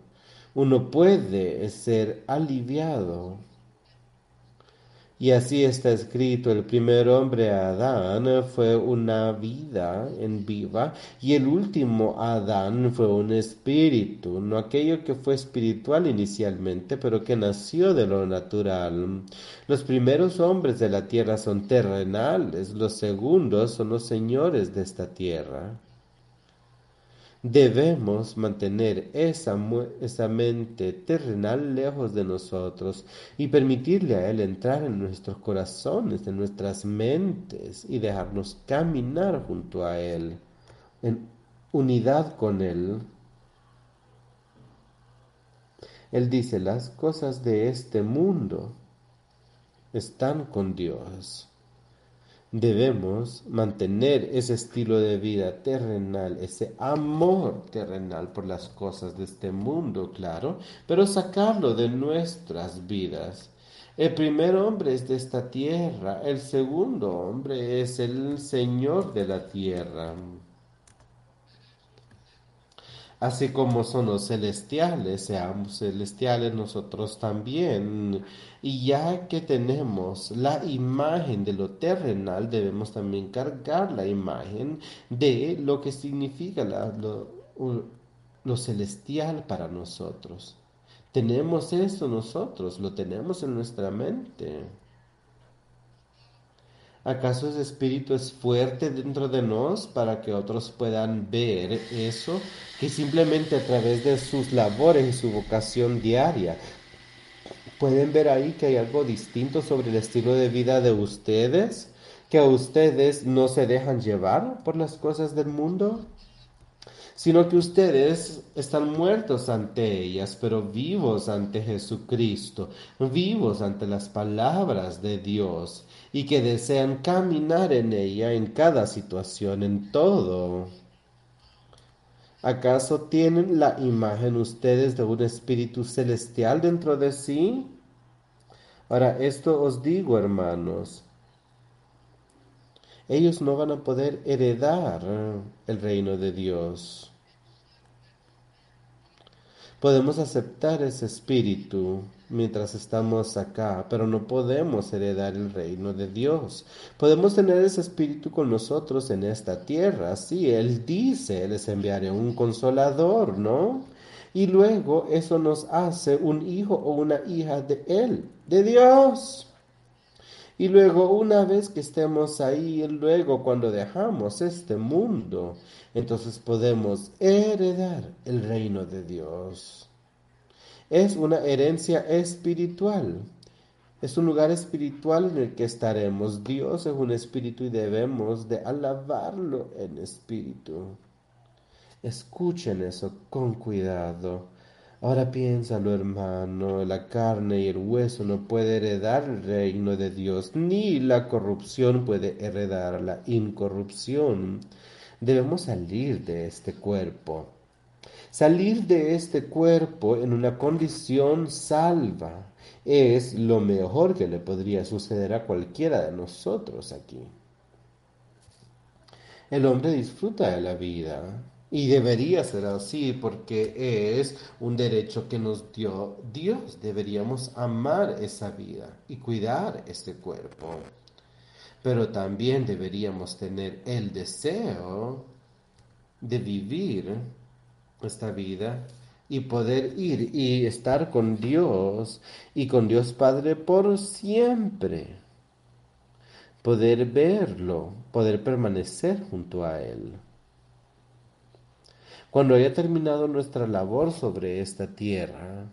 uno puede ser aliviado. Y así está escrito, el primer hombre Adán fue una vida en viva y el último Adán fue un espíritu, no aquello que fue espiritual inicialmente, pero que nació de lo natural. Los primeros hombres de la tierra son terrenales, los segundos son los señores de esta tierra. Debemos mantener esa, esa, mente terrenal lejos de nosotros y permitirle a Él entrar en nuestros corazones, en nuestras mentes y dejarnos caminar junto a Él, en unidad con Él. Él dice, las cosas de este mundo están con Dios. Debemos mantener ese estilo de vida terrenal, ese amor terrenal por las cosas de este mundo, claro, pero sacarlo de nuestras vidas. El primer hombre es de esta tierra, el segundo hombre es el Señor de la tierra así como son los celestiales, seamos celestiales nosotros también. Y ya que tenemos la imagen de lo terrenal, debemos también cargar la imagen de lo que significa lo, lo celestial para nosotros. Tenemos eso nosotros, lo tenemos en nuestra mente. ¿Acaso ese espíritu es fuerte dentro de nos para que otros puedan ver eso? Que simplemente a través de sus labores y su vocación diaria pueden ver ahí que hay algo distinto sobre el estilo de vida de ustedes, que ustedes no se dejan llevar por las cosas del mundo sino que ustedes están muertos ante ellas, pero vivos ante Jesucristo, vivos ante las palabras de Dios, y que desean caminar en ella en cada situación, en todo. ¿Acaso tienen la imagen ustedes de un espíritu celestial dentro de sí? Ahora, esto os digo, hermanos, ellos no van a poder heredar el reino de Dios. Podemos aceptar ese espíritu mientras estamos acá, pero no podemos heredar el reino de Dios. Podemos tener ese espíritu con nosotros en esta tierra. Sí, Él dice, les enviaré un consolador, ¿no? Y luego eso nos hace un hijo o una hija de Él, de Dios. Y luego una vez que estemos ahí, luego cuando dejamos este mundo, entonces podemos heredar el reino de Dios. Es una herencia espiritual. Es un lugar espiritual en el que estaremos. Dios es un espíritu y debemos de alabarlo en espíritu. Escuchen eso con cuidado. Ahora piénsalo, hermano, la carne y el hueso no puede heredar el reino de Dios, ni la corrupción puede heredar la incorrupción. Debemos salir de este cuerpo. Salir de este cuerpo en una condición salva es lo mejor que le podría suceder a cualquiera de nosotros aquí. El hombre disfruta de la vida, y debería ser así porque es un derecho que nos dio Dios. Deberíamos amar esa vida y cuidar ese cuerpo. Pero también deberíamos tener el deseo de vivir esta vida y poder ir y estar con Dios y con Dios Padre por siempre. Poder verlo, poder permanecer junto a Él. Cuando haya terminado nuestra labor sobre esta tierra,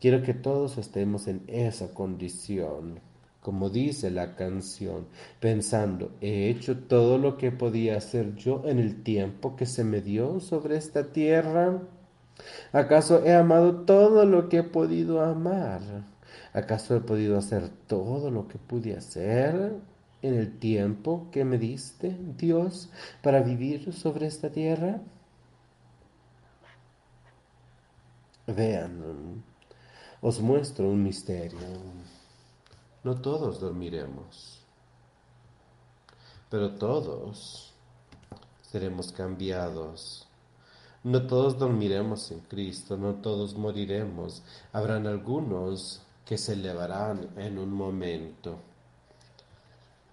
quiero que todos estemos en esa condición, como dice la canción, pensando, he hecho todo lo que podía hacer yo en el tiempo que se me dio sobre esta tierra. ¿Acaso he amado todo lo que he podido amar? ¿Acaso he podido hacer todo lo que pude hacer? En el tiempo que me diste, Dios, para vivir sobre esta tierra? Vean, os muestro un misterio. No todos dormiremos, pero todos seremos cambiados. No todos dormiremos en Cristo, no todos moriremos. Habrán algunos que se elevarán en un momento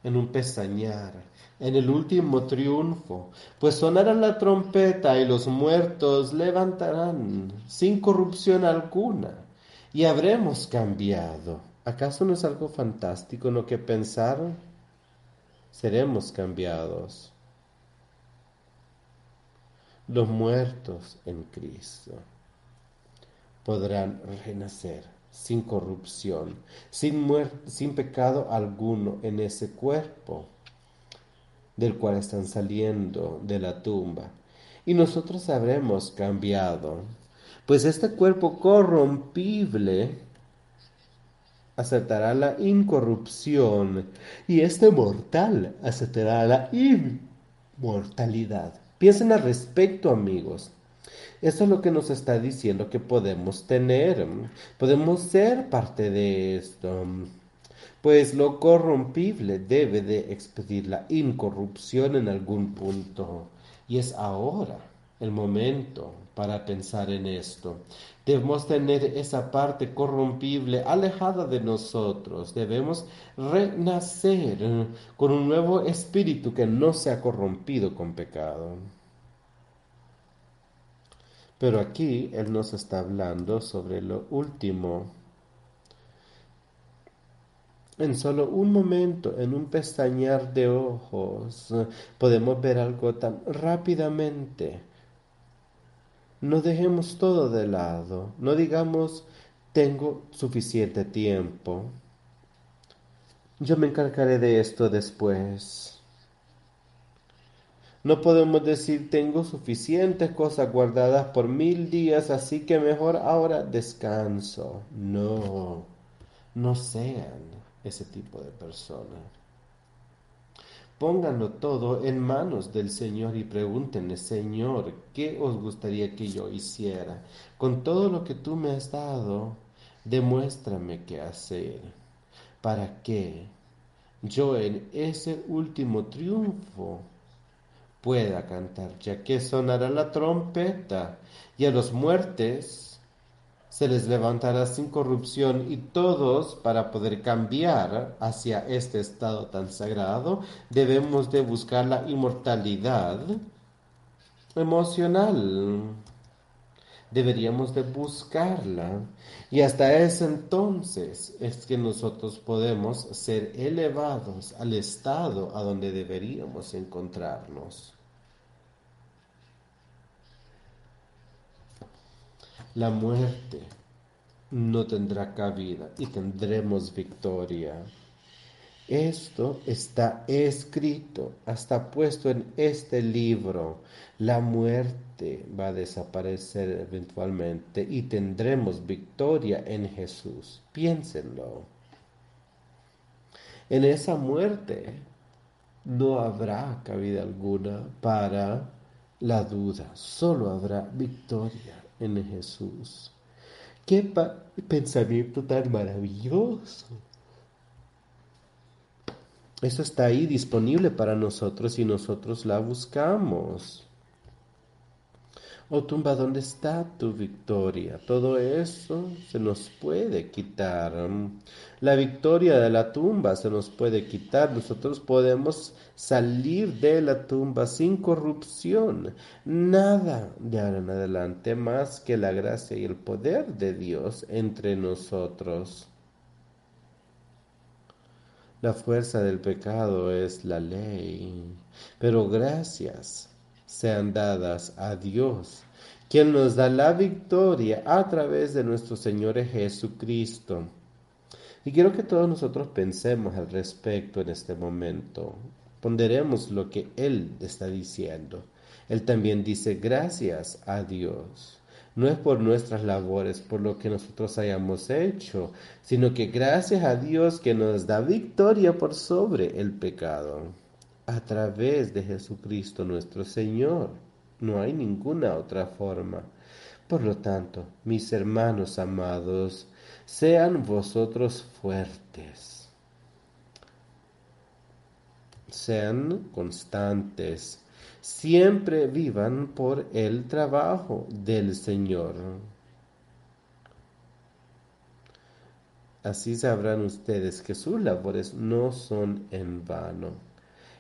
en un pestañear, en el último triunfo, pues sonará la trompeta y los muertos levantarán sin corrupción alguna, y habremos cambiado. ¿Acaso no es algo fantástico lo que pensar? Seremos cambiados. Los muertos en Cristo podrán renacer sin corrupción, sin, sin pecado alguno en ese cuerpo del cual están saliendo de la tumba. Y nosotros habremos cambiado, pues este cuerpo corrompible aceptará la incorrupción y este mortal aceptará la inmortalidad. Piensen al respecto, amigos. Eso es lo que nos está diciendo que podemos tener. Podemos ser parte de esto. Pues lo corrompible debe de expedir la incorrupción en algún punto. Y es ahora el momento para pensar en esto. Debemos tener esa parte corrompible alejada de nosotros. Debemos renacer con un nuevo espíritu que no se ha corrompido con pecado. Pero aquí Él nos está hablando sobre lo último. En solo un momento, en un pestañear de ojos, podemos ver algo tan rápidamente. No dejemos todo de lado, no digamos tengo suficiente tiempo. Yo me encargaré de esto después. No podemos decir tengo suficientes cosas guardadas por mil días, así que mejor ahora descanso. No, no sean ese tipo de personas. Pónganlo todo en manos del Señor y pregúntenle, Señor, ¿qué os gustaría que yo hiciera? Con todo lo que tú me has dado, demuéstrame qué hacer. ¿Para qué? Yo en ese último triunfo pueda cantar, ya que sonará la trompeta y a los muertes se les levantará sin corrupción y todos para poder cambiar hacia este estado tan sagrado debemos de buscar la inmortalidad emocional deberíamos de buscarla y hasta ese entonces es que nosotros podemos ser elevados al estado a donde deberíamos encontrarnos. La muerte no tendrá cabida y tendremos victoria. Esto está escrito, hasta puesto en este libro. La muerte va a desaparecer eventualmente y tendremos victoria en Jesús. Piénsenlo. En esa muerte no habrá cabida alguna para la duda, solo habrá victoria en Jesús. Qué pensamiento tan maravilloso. Eso está ahí disponible para nosotros y nosotros la buscamos. Oh tumba, ¿dónde está tu victoria? Todo eso se nos puede quitar. La victoria de la tumba se nos puede quitar. Nosotros podemos salir de la tumba sin corrupción. Nada de ahora en adelante más que la gracia y el poder de Dios entre nosotros. La fuerza del pecado es la ley, pero gracias sean dadas a Dios, quien nos da la victoria a través de nuestro Señor Jesucristo. Y quiero que todos nosotros pensemos al respecto en este momento. Ponderemos lo que Él está diciendo. Él también dice gracias a Dios no es por nuestras labores, por lo que nosotros hayamos hecho, sino que gracias a Dios que nos da victoria por sobre el pecado, a través de Jesucristo nuestro Señor. No hay ninguna otra forma. Por lo tanto, mis hermanos amados, sean vosotros fuertes, sean constantes, siempre vivan por el trabajo del Señor. Así sabrán ustedes que sus labores no son en vano.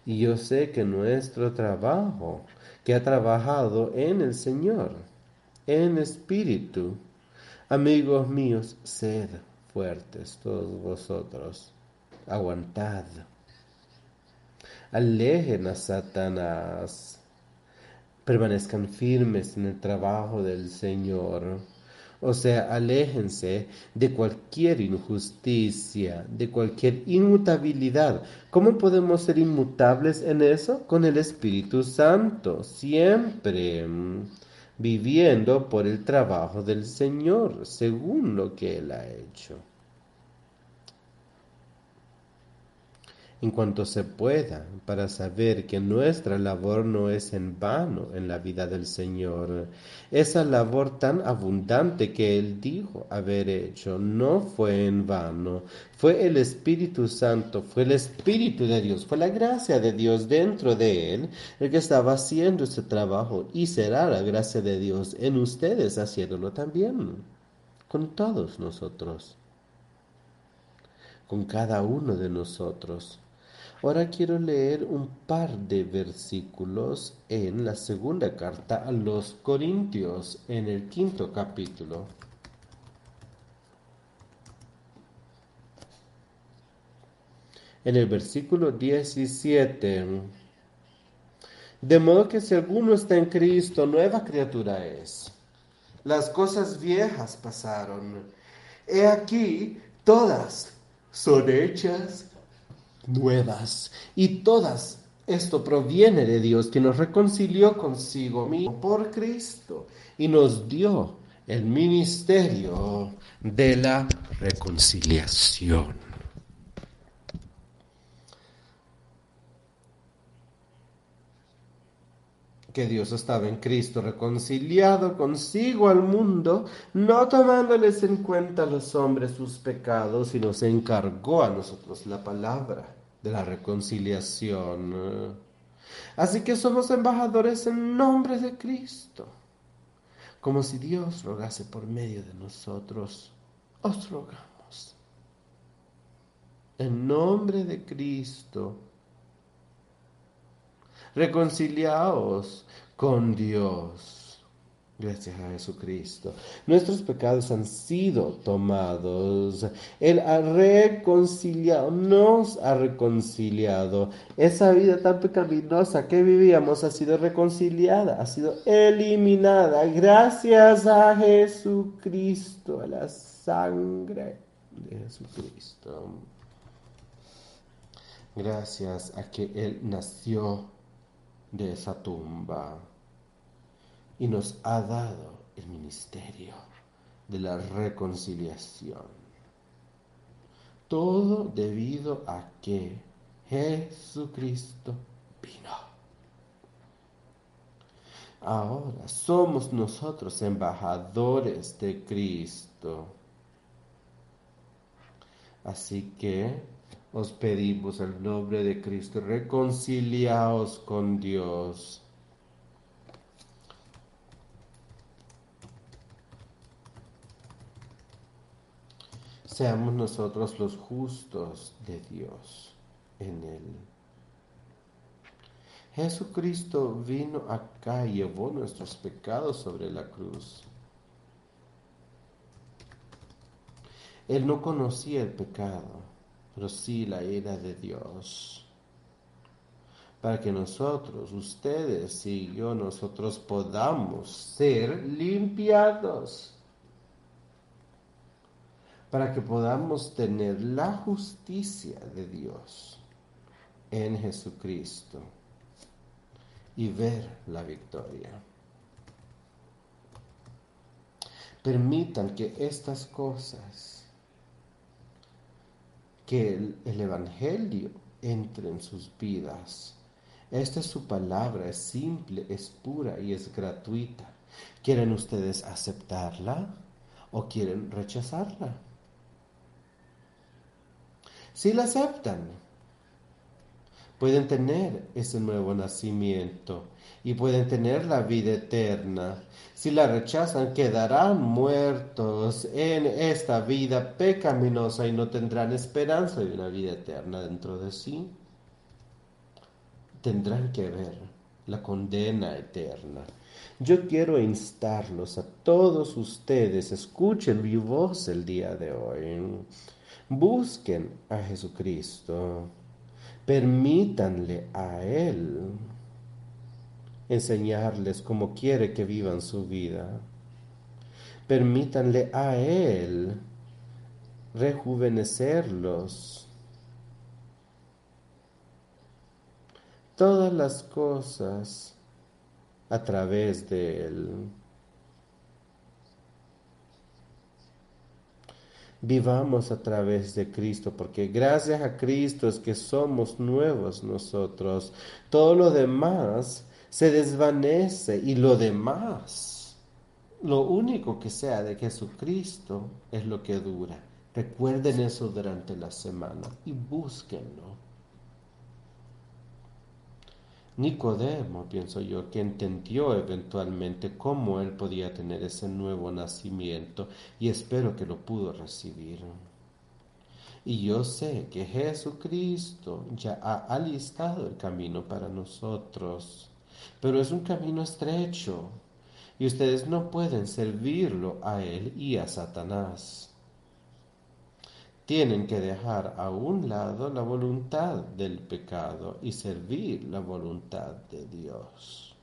Y yo sé que nuestro trabajo, que ha trabajado en el Señor, en espíritu, amigos míos, sed fuertes todos vosotros, aguantad. Alejen a Satanás, permanezcan firmes en el trabajo del Señor. O sea, aléjense de cualquier injusticia, de cualquier inmutabilidad. ¿Cómo podemos ser inmutables en eso? Con el Espíritu Santo, siempre viviendo por el trabajo del Señor, según lo que Él ha hecho. En cuanto se pueda, para saber que nuestra labor no es en vano en la vida del Señor. Esa labor tan abundante que Él dijo haber hecho no fue en vano, fue el Espíritu Santo, fue el Espíritu de Dios, fue la gracia de Dios dentro de Él el que estaba haciendo ese trabajo y será la gracia de Dios en ustedes haciéndolo también, con todos nosotros con cada uno de nosotros. Ahora quiero leer un par de versículos en la segunda carta a los Corintios, en el quinto capítulo. en el versículo 17. De modo que si alguno está en Cristo, nueva criatura es. Las cosas viejas pasaron. He aquí, todas son hechas nuevas. Y todas, esto proviene de Dios, que nos reconcilió consigo mismo por Cristo y nos dio el ministerio de la reconciliación. que Dios estaba en Cristo reconciliado consigo al mundo, no tomándoles en cuenta a los hombres sus pecados, sino se encargó a nosotros la palabra de la reconciliación. Así que somos embajadores en nombre de Cristo, como si Dios rogase por medio de nosotros. Os rogamos. En nombre de Cristo, reconciliaos con Dios. Gracias a Jesucristo. Nuestros pecados han sido tomados. Él ha reconciliado, nos ha reconciliado. Esa vida tan pecaminosa que vivíamos ha sido reconciliada, ha sido eliminada. Gracias a Jesucristo, a la sangre de Jesucristo. Gracias a que Él nació de esa tumba y nos ha dado el ministerio de la reconciliación. Todo debido a que Jesucristo vino. Ahora somos nosotros embajadores de Cristo. Así que os pedimos el nombre de Cristo, reconciliaos con Dios. Seamos nosotros los justos de Dios en Él. Jesucristo vino acá y llevó nuestros pecados sobre la cruz. Él no conocía el pecado pero sí la ira de Dios. Para que nosotros, ustedes y yo, nosotros podamos ser limpiados. Para que podamos tener la justicia de Dios en Jesucristo y ver la victoria. Permitan que estas cosas que el, Evangelio entre en sus vidas. Esta es su palabra, es simple, es pura y es gratuita. ¿Quieren ustedes aceptarla o quieren rechazarla? Si la aceptan, pueden tener ese nuevo nacimiento y pueden tener la vida eterna. Si la rechazan, quedarán muertos en esta vida pecaminosa y no tendrán esperanza de una vida eterna dentro de sí. Tendrán que ver la condena eterna. Yo quiero instarlos a todos ustedes, escuchen mi voz el día de hoy. Busquen a Jesucristo Permítanle a Él enseñarles cómo quiere que vivan su vida. Permítanle a Él rejuvenecerlos. Todas las cosas a través de Él. Vivamos a través de Cristo, porque gracias a Cristo es que somos nuevos nosotros. Todo lo demás se desvanece y lo demás, lo único que sea de Jesucristo es lo que dura. Recuerden eso durante la semana y búsquenlo. Nicodemo, pienso yo, que entendió eventualmente cómo él podía tener ese nuevo nacimiento y espero que lo pudo recibir. Y yo sé que Jesucristo ya ha alistado el camino para nosotros, pero es un camino estrecho y ustedes no pueden servirlo a él y a Satanás. Tienen que dejar a un lado la voluntad del pecado y servir la voluntad de Dios.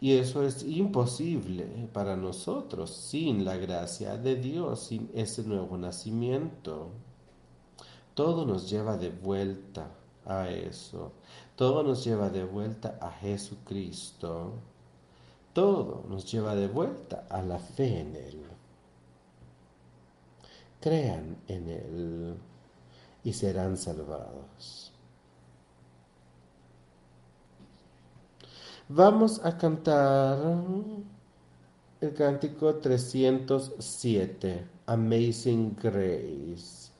Y eso es imposible para nosotros sin la gracia de Dios, sin ese nuevo nacimiento. Todo nos lleva de vuelta a eso. Todo nos lleva de vuelta a Jesucristo. Todo nos lleva de vuelta a la fe en Él crean en Él y serán salvados. Vamos a cantar el cántico 307, Amazing Grace.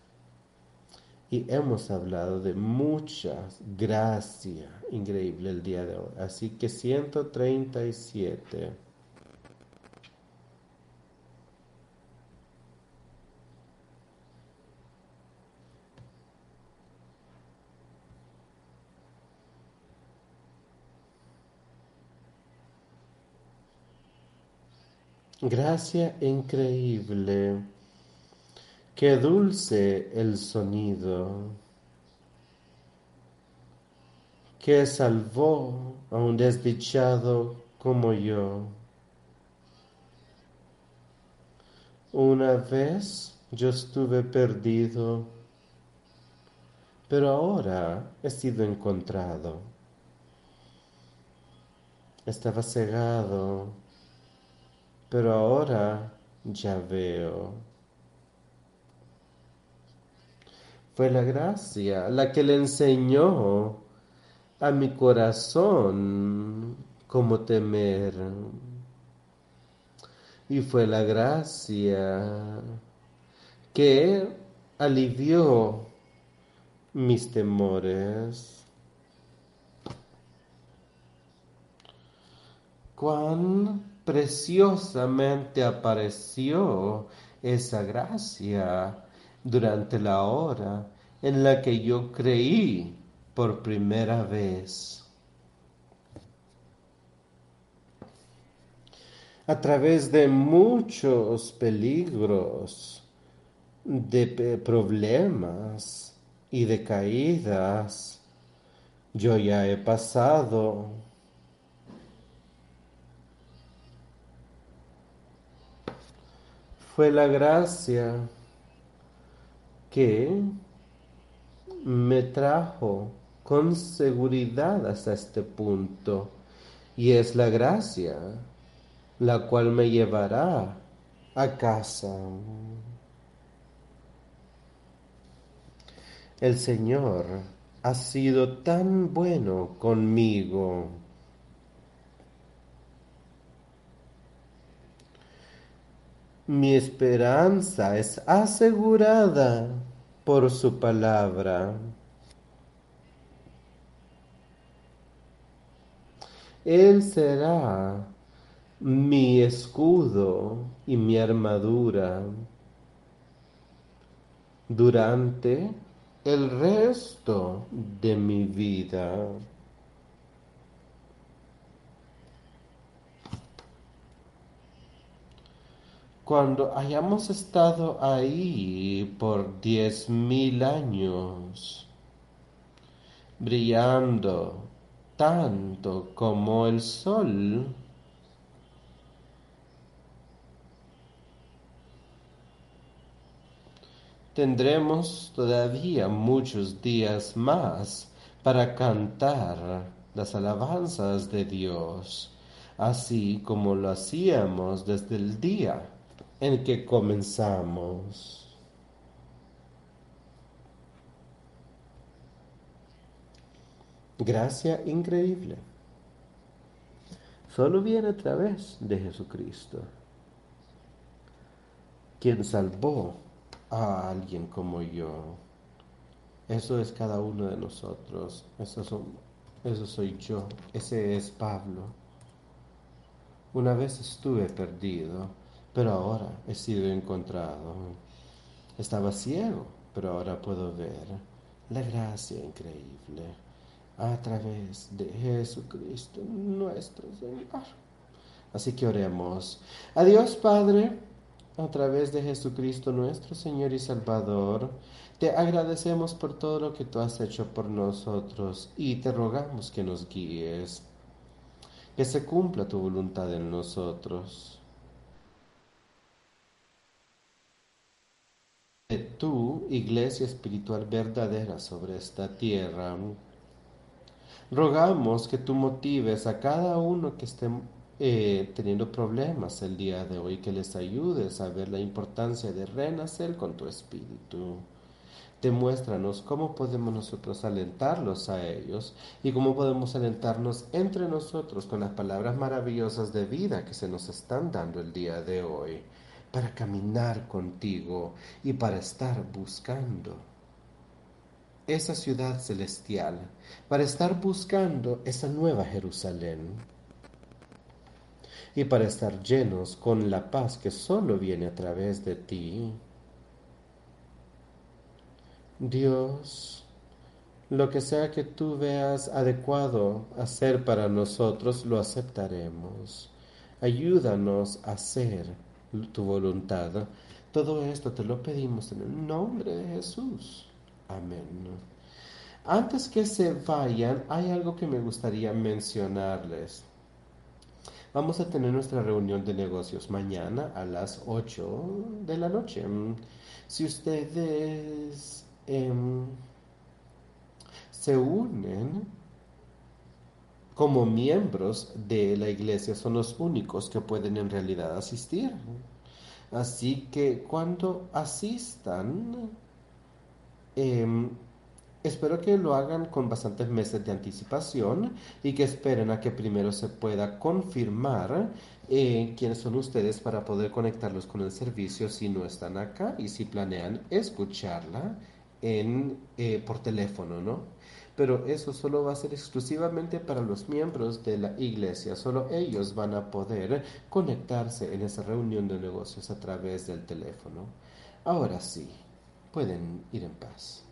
Y hemos hablado de mucha gracia increíble el día de hoy. Así que 137. Gracia increíble. Qué dulce el sonido que salvó a un desdichado como yo. Una vez yo estuve perdido, pero ahora he sido encontrado. Estaba cegado pero ahora ya veo. Fue la gracia la que le enseñó a mi corazón cómo temer. Y fue la gracia que alivió mis temores. Cuán preciosamente apareció esa gracia durante la hora en la que yo creí por primera vez. A través de muchos peligros, de problemas y de caídas, yo ya he pasado fue la gracia que me trajo con seguridad hasta este punto y es la gracia la cual me llevará a casa. El Señor ha sido tan bueno conmigo. Mi esperanza es asegurada por su palabra. Él será mi escudo y mi armadura durante el resto de mi vida. Cuando hayamos estado ahí por diez mil años, brillando tanto como el sol, tendremos todavía muchos días más para cantar las alabanzas de Dios, así como lo hacíamos desde el día en que comenzamos. Gracia increíble. Solo viene a través de Jesucristo, quien salvó a alguien como yo. Eso es cada uno de nosotros. Eso, eso soy yo. Ese es Pablo. Una vez estuve perdido pero ahora he sido encontrado. Estaba ciego, pero ahora puedo ver la gracia increíble a través de Jesucristo nuestro Señor. Así que oremos. Adiós, Padre. a través de Jesucristo nuestro Señor y Salvador, te agradecemos por todo lo que tú has hecho por nosotros y te rogamos que nos guíes, que se cumpla tu voluntad en nosotros. Tu iglesia espiritual verdadera sobre esta tierra, rogamos que tú motives a cada uno que esté eh, teniendo problemas el día de hoy, que les ayudes a ver la importancia de renacer con tu espíritu. Demuéstranos cómo podemos nosotros alentarlos a ellos y cómo podemos alentarnos entre nosotros con las palabras maravillosas de vida que se nos están dando el día de hoy para caminar contigo y para estar buscando esa ciudad celestial, para estar buscando esa nueva Jerusalén y para estar llenos con la paz que solo viene a través de ti. Dios, lo que sea que tú veas adecuado hacer para nosotros, lo aceptaremos. Ayúdanos a hacer tu voluntad. Todo esto te lo pedimos en el nombre de Jesús. Amén. Antes que se vayan, hay algo que me gustaría mencionarles. Vamos a tener nuestra reunión de negocios mañana a las 8 de la noche. Si ustedes em, se unen como miembros de la iglesia, son los únicos que pueden en realidad asistir. Así que cuando asistan, em, Espero que lo hagan con bastantes meses de anticipación y que esperen a que primero se pueda confirmar eh, quiénes son ustedes para poder conectarlos con el servicio si no están acá y si planean escucharla en, eh, por teléfono, ¿no? Pero eso solo va a ser exclusivamente para los miembros de la iglesia. Solo ellos van a poder conectarse en esa reunión de negocios a través del teléfono. Ahora sí, pueden ir en paz.